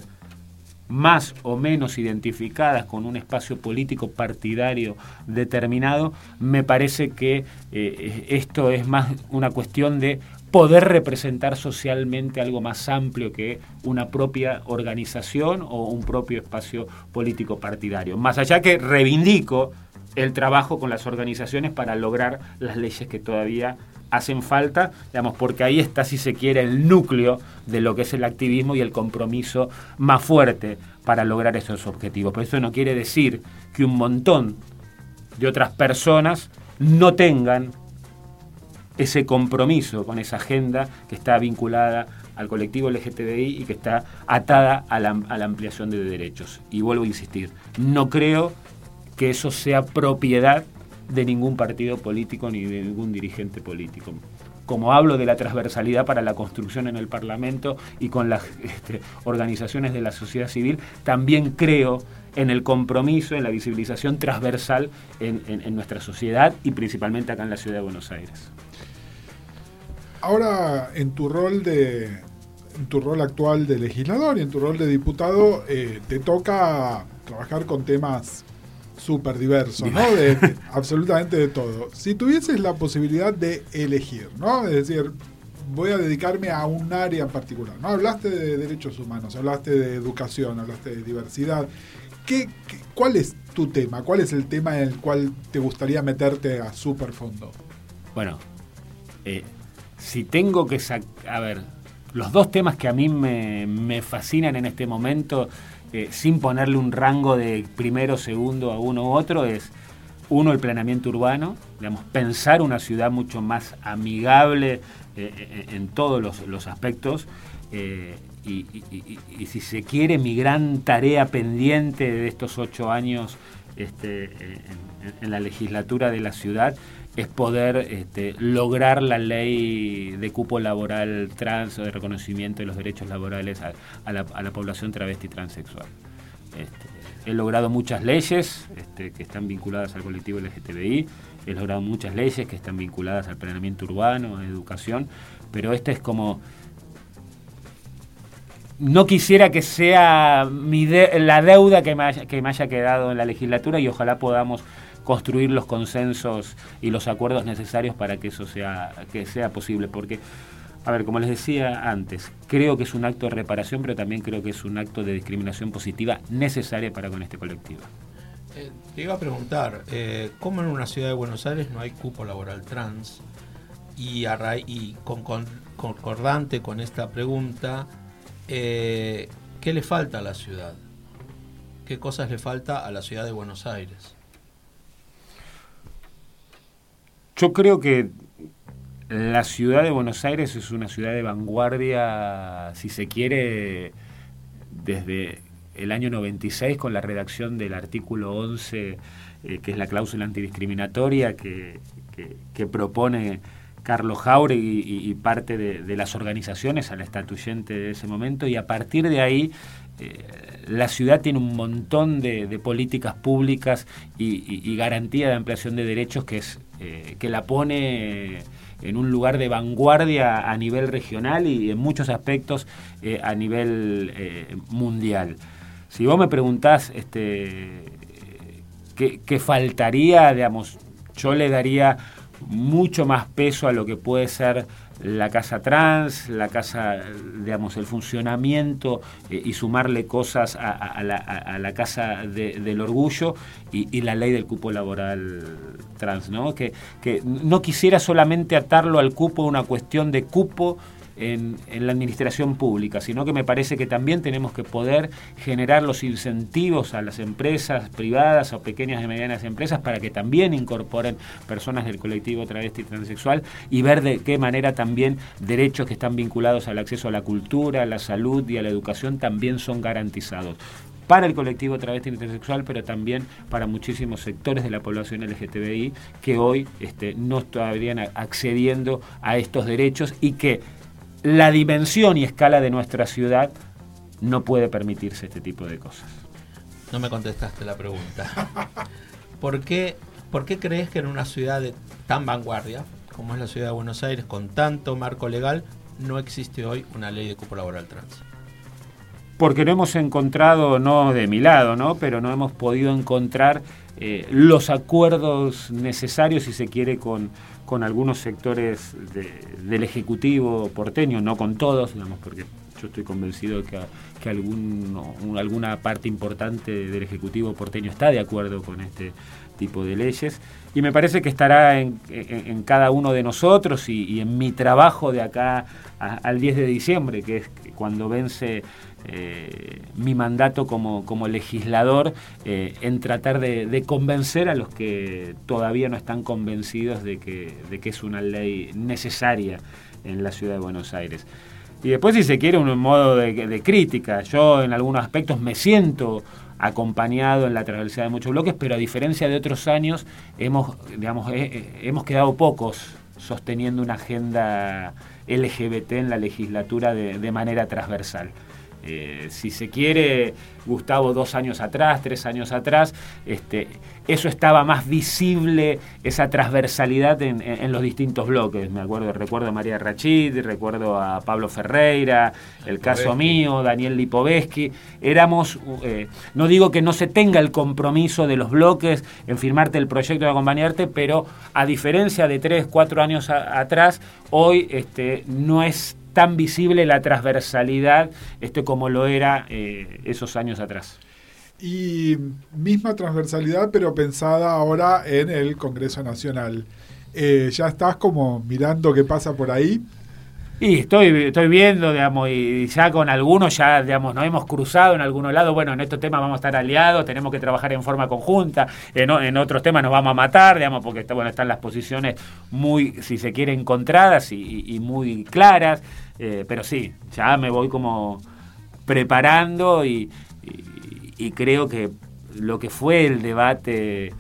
más o menos identificadas con un espacio político partidario determinado, me parece que eh, esto es más una cuestión de poder representar socialmente algo más amplio que una propia organización o un propio espacio político partidario. Más allá que reivindico el trabajo con las organizaciones para lograr las leyes que todavía hacen falta, digamos, porque ahí está, si se quiere, el núcleo de lo que es el activismo y el compromiso más fuerte para lograr esos objetivos. Pero eso no quiere decir que un montón de otras personas no tengan ese compromiso con esa agenda que está vinculada al colectivo LGTBI y que está atada a la, a ampliación de derechos. Y vuelvo a insistir, no creo que eso sea propiedad de ningún partido político ni de ningún dirigente político. Como hablo de la transversalidad para la construcción en el Parlamento y con las este, organizaciones de la sociedad civil, también creo en el compromiso, en la visibilización transversal en, nuestra sociedad y principalmente acá en la ciudad de Buenos Aires. Ahora, en tu rol de, en tu rol actual de legislador y en tu rol de diputado, eh, te toca trabajar con temas súper diverso, ¿no? De, absolutamente de todo. Si tuvieses la posibilidad de elegir, ¿no? Es decir, voy a dedicarme a un área en particular, ¿no? Hablaste de derechos humanos, hablaste de educación, hablaste de diversidad. ¿Qué, cuál es tu tema? ¿Cuál es el tema en el cual te gustaría meterte a súper fondo? Bueno, eh, si tengo que sacar... A ver, los dos temas que a mí me, fascinan en este momento eh, sin ponerle un rango de primero, segundo a uno u otro, es uno, el planeamiento urbano, digamos, pensar una ciudad mucho más amigable eh, eh, en todos los, aspectos. y, si se quiere, mi gran tarea pendiente de estos ocho años este, en, la legislatura de la ciudad es poder este, lograr la ley de cupo laboral trans o de reconocimiento de los derechos laborales a, la, población travesti transexual. Este, he logrado muchas leyes este, que están vinculadas al colectivo LGTBI, he logrado muchas leyes que están vinculadas al planeamiento urbano, a educación, pero esta es como... No quisiera que sea mi la deuda que que me haya quedado en la legislatura y ojalá podamos construir los consensos y los acuerdos necesarios para que eso sea, que sea posible. Porque, a ver, como les decía antes, creo que es un acto de reparación, pero también creo que es un acto de discriminación positiva necesaria para con este colectivo. Eh, te iba a preguntar, eh, ¿cómo en una ciudad de Buenos Aires no hay cupo laboral trans? Y, con, concordante con esta pregunta, eh, ¿qué le falta a la ciudad? ¿Qué cosas le falta a la ciudad de Buenos Aires? Yo creo que la ciudad de Buenos Aires es una ciudad de vanguardia, si se quiere, desde el año 96 con la redacción del artículo 11, eh, que es la cláusula antidiscriminatoria que, propone Carlos Jauregui y, parte de, las organizaciones a la estatuyente de ese momento, y a partir de ahí eh, la ciudad tiene un montón de, políticas públicas y, garantía de ampliación de derechos que es eh, que la pone en un lugar de vanguardia a nivel regional y en muchos aspectos eh, a nivel eh, mundial. Si vos me preguntás este, ¿qué, ¿qué, faltaría, digamos, yo le daría mucho más peso a lo que puede ser la casa trans, la casa, digamos, el funcionamiento eh, y sumarle cosas a, la, casa del orgullo y, la ley del cupo laboral trans, ¿no? Que, que no quisiera solamente atarlo al cupo una cuestión de cupo en, la administración pública, sino que me parece que también tenemos que poder generar los incentivos a las empresas privadas o pequeñas y medianas empresas para que también incorporen personas del colectivo travesti y transexual y ver de qué manera también derechos que están vinculados al acceso a la cultura, a la salud y a la educación también son garantizados para el colectivo travesti intersexual, pero también para muchísimos sectores de la población LGTBI que hoy este, no estarían accediendo a estos derechos y que la dimensión y escala de nuestra ciudad no puede permitirse este tipo de cosas. No me contestaste la pregunta. ¿Por qué, ¿Por qué crees que en una ciudad de tan vanguardia como es la ciudad de Buenos Aires, con tanto marco legal, no existe hoy una ley de cupo laboral trans? porque no hemos encontrado, no de mi lado, ¿no? pero no hemos podido encontrar eh, los acuerdos necesarios, si se quiere, con, con algunos sectores del Ejecutivo porteño, no con todos, digamos, porque yo estoy convencido que, que alguna parte importante del Ejecutivo porteño está de acuerdo con este tipo de leyes. Y me parece que estará en, cada uno de nosotros y, en mi trabajo de acá al 10 de diciembre, que es cuando vence eh, mi mandato como, como legislador eh, en tratar de, convencer a los que todavía no están convencidos de que, de que es una ley necesaria en la ciudad de Buenos Aires. Y después, si se quiere, un modo de, crítica. Yo en algunos aspectos me siento acompañado en la transversalidad de muchos bloques, pero a diferencia de otros años, hemos, digamos, hemos quedado pocos sosteniendo una agenda LGBT en la legislatura de manera transversal. Eh, si se quiere, Gustavo dos años atrás, tres años atrás, este, eso estaba más visible, esa transversalidad en, los distintos bloques. Me acuerdo, recuerdo a María Rachid, recuerdo a Pablo Ferreira, el caso mío, Daniel Lipovetsky. Éramos, eh, no digo que no se tenga el compromiso de los bloques en firmarte el proyecto de acompañarte, pero a diferencia de tres, cuatro años atrás, hoy este, no es tan visible la transversalidad este, como lo era eh, esos años atrás. Y misma transversalidad, pero pensada ahora en el Congreso Nacional. Eh, ¿Ya estás como mirando qué pasa por ahí? Y estoy, estoy viendo, digamos, y ya con algunos ya, digamos, nos hemos cruzado en algunos lados. Bueno, en estos temas vamos a estar aliados, tenemos que trabajar en forma conjunta. En, otros temas nos vamos a matar, digamos, porque está, bueno, están las posiciones muy, si se quiere, encontradas y muy claras. Eh, pero sí, ya me voy como preparando y, creo que lo que fue el debate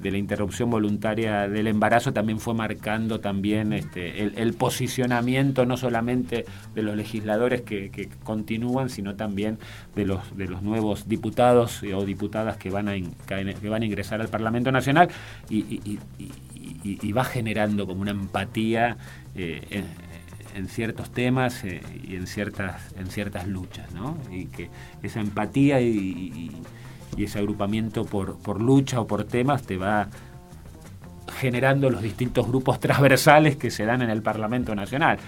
de la interrupción voluntaria del embarazo también fue marcando también este, el, posicionamiento no solamente de los legisladores que, continúan, sino también de los, de los nuevos diputados o diputadas que van a, que van a ingresar al Parlamento Nacional y, va generando como una empatía. Eh, en ciertos temas eh, y en ciertas, en ciertas luchas, ¿no? Y que esa empatía y, ese agrupamiento por, por, lucha o por temas te va generando los distintos grupos transversales que se dan en el Parlamento Nacional.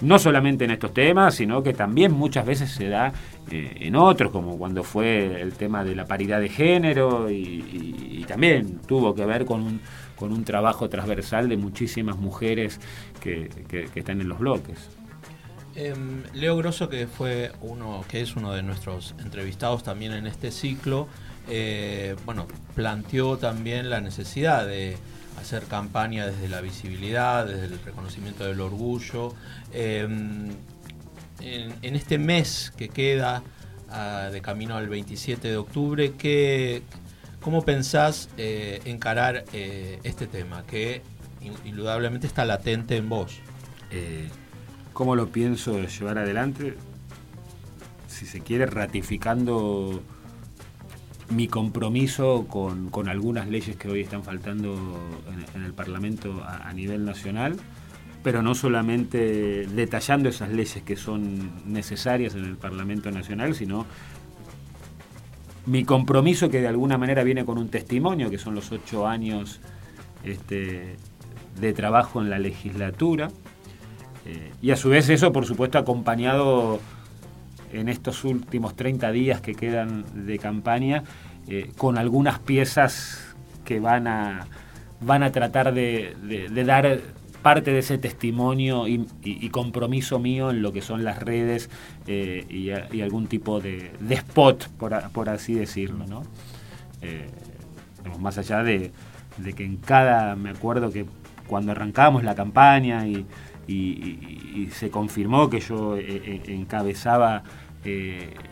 No solamente en estos temas, sino que también muchas veces se da eh, en otros, como cuando fue el tema de la paridad de género y también tuvo que ver con un, con un trabajo transversal de muchísimas mujeres que, están en los bloques. Em, Leo Grosso, que fue uno, que es uno de nuestros entrevistados también en este ciclo, eh, bueno, planteó también la necesidad de hacer campaña desde la visibilidad, desde el reconocimiento del orgullo. Em, en, este mes que queda ah, de camino al 27 de octubre, ¿qué, ¿Cómo pensás eh, encarar eh, este tema que indudablemente está latente en vos? Eh, ¿Cómo lo pienso llevar adelante? Si se quiere, ratificando mi compromiso con, algunas leyes que hoy están faltando en, el Parlamento a, nivel nacional, pero no solamente detallando esas leyes que son necesarias en el Parlamento Nacional, sino mi compromiso que de alguna manera viene con un testimonio, que son los ocho años este, de trabajo en la legislatura, eh, y a su vez eso, por supuesto, acompañado en estos últimos 30 días que quedan de campaña, eh, con algunas piezas que van a, van a tratar de, dar parte de ese testimonio y, compromiso mío en lo que son las redes eh, y, algún tipo de, spot, por, así decirlo, ¿no? Eh, más allá de, que en cada, me acuerdo que cuando arrancamos la campaña y, se confirmó que yo eh, encabezaba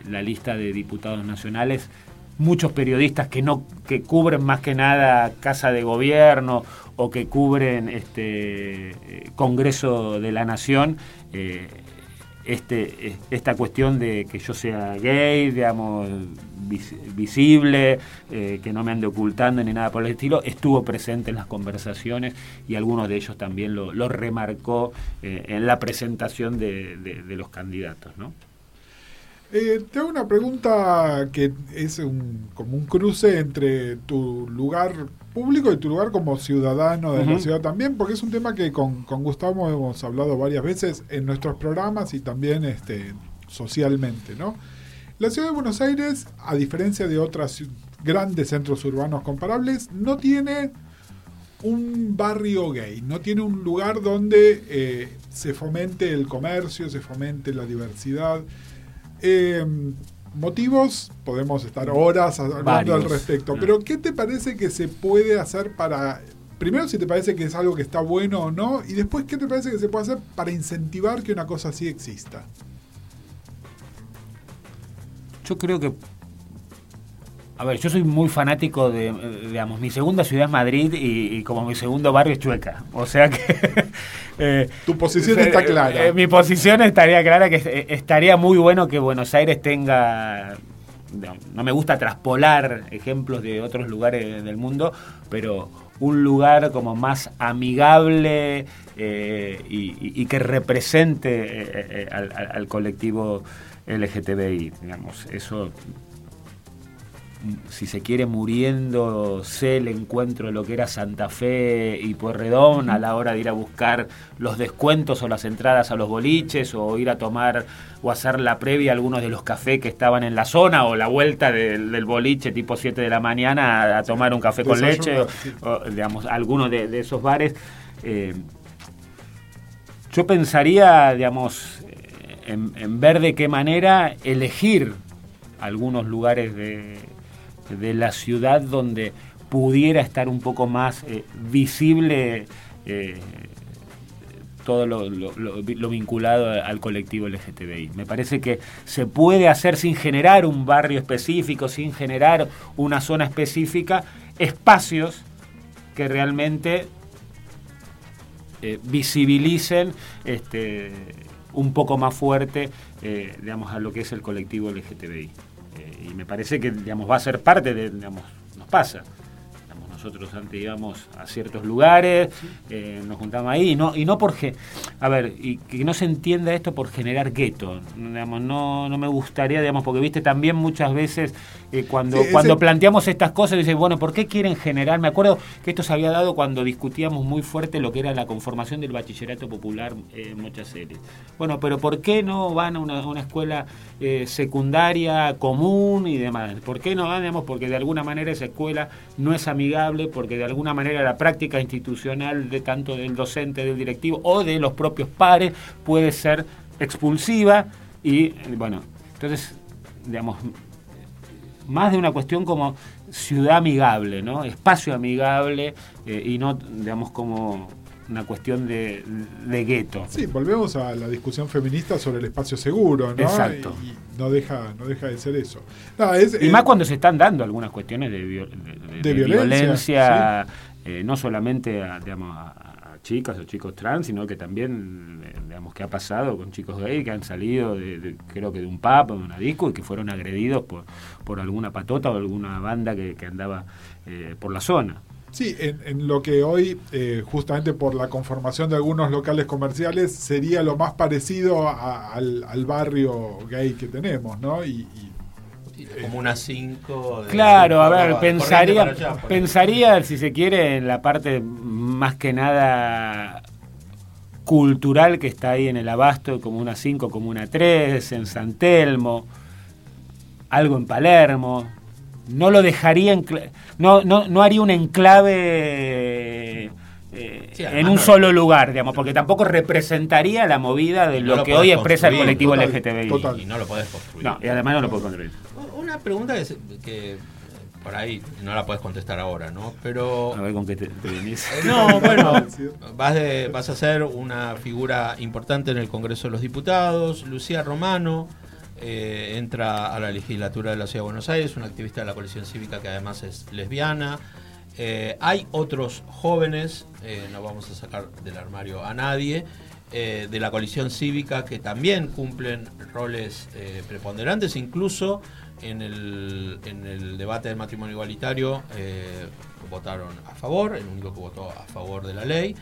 la lista de diputados nacionales, muchos periodistas que no que cubren más que nada casa de gobierno o que cubren este eh, Congreso de la Nación eh, este, eh, esta cuestión de que yo sea gay, digamos, visible, que no me ande ocultando ni nada por el estilo, estuvo presente en las conversaciones y algunos de ellos también lo, remarcó en la presentación de, los candidatos, ¿no? Eh, te una pregunta que es como un cruce entre tu lugar público y tu lugar como ciudadano de la ciudad también, porque es un tema que con, Gustavo hemos hablado varias veces en nuestros programas y también este, socialmente, ¿no? La ciudad de Buenos Aires, a diferencia de otros grandes centros urbanos comparables, no tiene un barrio gay, no tiene un lugar donde eh, se fomente el comercio, se fomente la diversidad. Eh, motivos, podemos estar horas hablando al respecto, mm. pero ¿qué te parece que se puede hacer para... Primero, si te parece que es algo que está bueno o no, y después, ¿qué te parece que se puede hacer para incentivar que una cosa así exista? Yo creo que a ver, yo soy muy fanático de, digamos, mi segunda ciudad es Madrid y, como mi segundo barrio es Chueca. O sea que... Eh, tu posición está clara. Eh, mi posición estaría clara que estaría muy bueno que Buenos Aires tenga... No, me gusta traspolar ejemplos de otros lugares del mundo, pero un lugar como más amigable eh, y, que represente al, al colectivo LGTBI. Digamos, eso si se quiere, muriéndose el encuentro de lo que era Santa Fe y Puerredón a la hora de ir a buscar los descuentos o las entradas a los boliches o ir a tomar o hacer la previa a algunos de los cafés que estaban en la zona o la vuelta del, boliche tipo 7 de la mañana a, tomar un café con leche o, digamos, algunos de, esos bares. Eh, yo pensaría, digamos, en ver de qué manera elegir algunos lugares de, de la ciudad donde pudiera estar un poco más eh, visible eh, todo lo, vinculado al colectivo LGTBI. Me parece que se puede hacer sin generar un barrio específico, sin generar una zona específica, espacios que realmente eh, visibilicen este, un poco más fuerte digamos, a lo que es el colectivo LGTBI me parece que digamos, va a ser parte de, digamos, nos pasa. Nosotros antes íbamos a ciertos lugares, eh, nos juntamos ahí, y no, y no porque, a ver, y que no se entienda esto por generar gueto, digamos, no, no me gustaría, digamos, porque viste también muchas veces eh, cuando, cuando planteamos estas cosas, dice, bueno, ¿por qué quieren generar? Me acuerdo que esto se había dado cuando discutíamos muy fuerte lo que era la conformación del bachillerato popular en muchas series. Bueno, pero ¿por qué no van a una, escuela eh, secundaria común y demás? ¿Por qué no van? Digamos, porque de alguna manera esa escuela no es amigable, porque de alguna manera la práctica institucional de tanto del docente, del directivo o de los propios pares puede ser expulsiva y, bueno, entonces, digamos, más de una cuestión como ciudad amigable, ¿no? Espacio amigable eh, y no, digamos, como una cuestión de, gueto. Sí, volvemos a la discusión feminista sobre el espacio seguro, ¿no? Exacto. Y, no, deja, no deja de ser eso. y más cuando se están dando algunas cuestiones de, violencia, eh, no solamente a, digamos, a, chicas o chicos trans, sino que también, eh, digamos, que ha pasado con chicos gay que han salido, de, creo que de un pub, de una disco, y que fueron agredidos por, por alguna patota o alguna banda que, andaba eh, por la zona. Sí, en, lo que hoy, eh, justamente por la conformación de algunos locales comerciales, sería lo más parecido al, barrio gay que tenemos, ¿no? Y, como una 5. Claro, a ver, pensaría, pensaría, si se quiere, en la parte más que nada cultural que está ahí en el Abasto, como una 5, como una 3, en San Telmo, algo en Palermo. No lo dejaría, en, no, no, no haría un enclave eh, Sí, en un no- solo lugar, digamos, porque tampoco representaría la movida de No lo, lo que podés hoy expresa el colectivo total, LGTBI. total. Y no lo podés construir. No, y además no lo puedo construir. Una pregunta que, se- que, por ahí no la puedes contestar ahora, ¿no? Pero A ver con qué te, te venís. Eh, No, bueno, vas, de- vas a ser una figura importante en el Congreso de los Diputados. Lucía Romano eh, entra a la legislatura de la Ciudad de Buenos Aires, una activista de la coalición cívica que además es lesbiana. Eh, hay otros jóvenes, eh, no vamos a sacar del armario a nadie, de la coalición cívica que también cumplen roles preponderantes, incluso en el, en el debate del matrimonio igualitario votaron a favor, el único que votó a favor de la ley.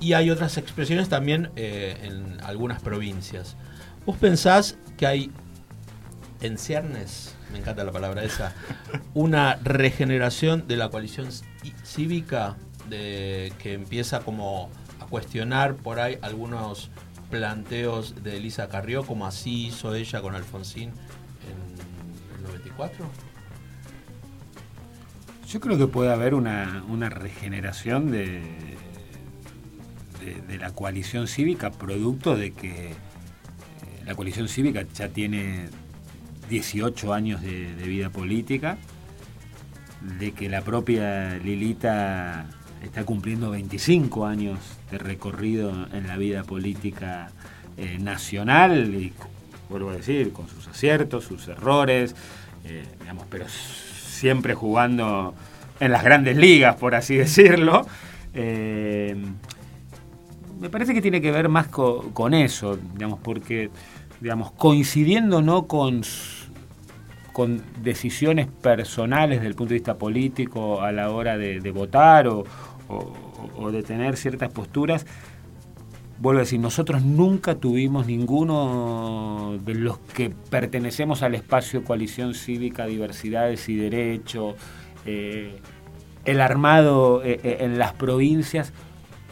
Y hay otras expresiones también en algunas provincias. ¿Vos pensás que hay en ciernes, me encanta la palabra esa, una regeneración de la coalición cí- cívica de, que empieza como a cuestionar por ahí algunos planteos de Elisa Carrió, como así hizo ella con Alfonsín en el 94? Yo creo que puede haber una, una regeneración de, de, la coalición cívica, producto de que la coalición cívica ya tiene 18 años de, vida política, de que la propia Lilita está cumpliendo 25 años de recorrido en la vida política eh, nacional y, vuelvo a decir, con sus aciertos, sus errores, eh, pero siempre jugando en las grandes ligas, por así decirlo. Eh, me parece que tiene que ver más co- con eso, digamos, porque, digamos, coincidiendo no con, con decisiones personales desde el punto de vista político a la hora de, votar o de tener ciertas posturas, vuelvo a decir, nosotros nunca tuvimos ninguno de los que pertenecemos al espacio coalición cívica, diversidades y derecho, eh, el armado eh, eh, en las provincias,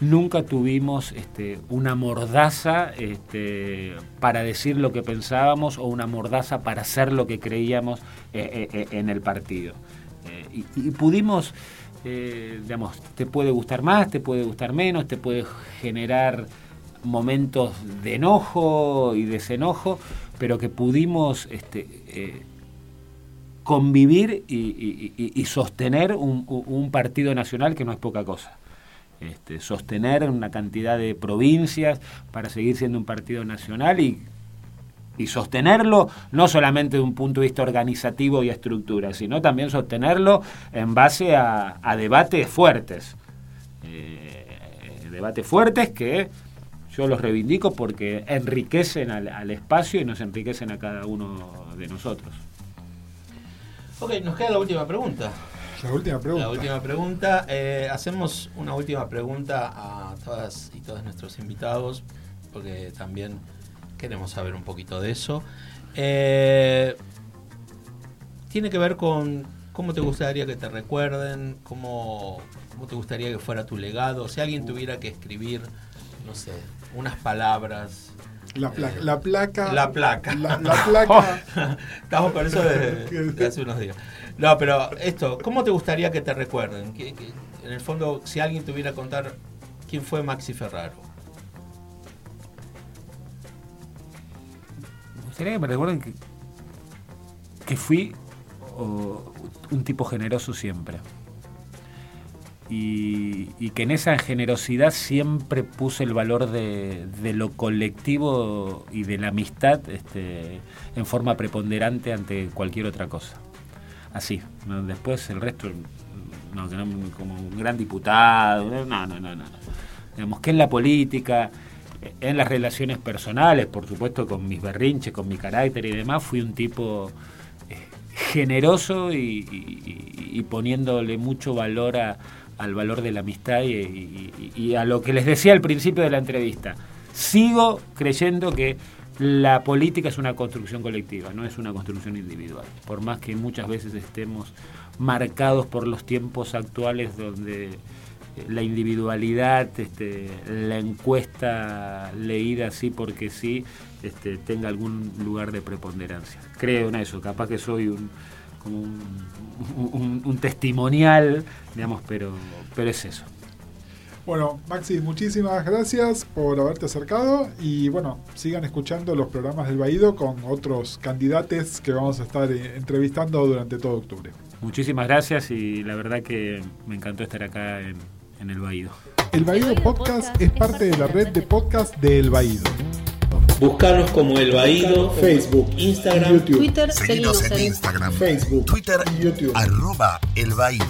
nunca tuvimos este, una mordaza este, para decir lo que pensábamos o una mordaza para hacer lo que creíamos eh, eh, eh, en el partido. Y, pudimos, digamos, te puede gustar más, te puede gustar menos, te puede generar momentos de enojo y desenojo, pero que pudimos este, convivir y, sostener un partido nacional que no es poca cosa. Este, sostener una cantidad de provincias para seguir siendo un partido nacional y, y sostenerlo no solamente de un punto de vista organizativo y estructura, sino también sostenerlo en base a, debates fuertes. Eh, debates fuertes que yo los reivindico porque enriquecen al, al espacio y nos enriquecen a cada uno de nosotros. Ok, nos queda la última pregunta. La última pregunta. Eh, hacemos una última pregunta a todas y todos nuestros invitados, porque también queremos saber un poquito de eso. Eh, tiene que ver con cómo te gustaría que te recuerden, cómo, cómo te gustaría que fuera tu legado. Si alguien tuviera que escribir, no sé, unas palabras. La, pla- eh, la placa. La placa. La, la placa. Estamos con eso de, de hace unos días. No, pero esto, ¿cómo te gustaría que te recuerden? Que, que, en el fondo, si alguien tuviera que contar quién fue Maxi Ferraro. Me gustaría que me recuerden que, que fui o, un tipo generoso siempre. Y, que en esa generosidad siempre puse el valor de, lo colectivo y de la amistad este, en forma preponderante ante cualquier otra cosa. Así. Después el resto, no, como un gran diputado, no, no, no, no. Digamos que en la política, en las relaciones personales, por supuesto con mis berrinches, con mi carácter y demás, fui un tipo eh, generoso y- y poniéndole mucho valor a- al valor de la amistad y, a lo que les decía al principio de la entrevista. Sigo creyendo que la política es una construcción colectiva, no es una construcción individual. Por más que muchas veces estemos marcados por los tiempos actuales donde eh, la individualidad, este, la encuesta leída así porque sí, este, tenga algún lugar de preponderancia. Creo en eso, capaz que soy un, como un, un- un testimonial, digamos, pero, pero es eso. Bueno, Maxi, muchísimas gracias por haberte acercado y bueno, sigan escuchando los programas del Baído con otros candidatos que vamos a estar eh, entrevistando durante todo octubre. Muchísimas gracias y la verdad que me encantó estar acá en, en El Baído. El Baído Podcast es parte de la red de podcast de El Baído. Buscarnos como El Baído, Facebook, Instagram, YouTube, Twitter, Seguinos en Instagram, Facebook, Twitter, YouTube. arroba El Baído.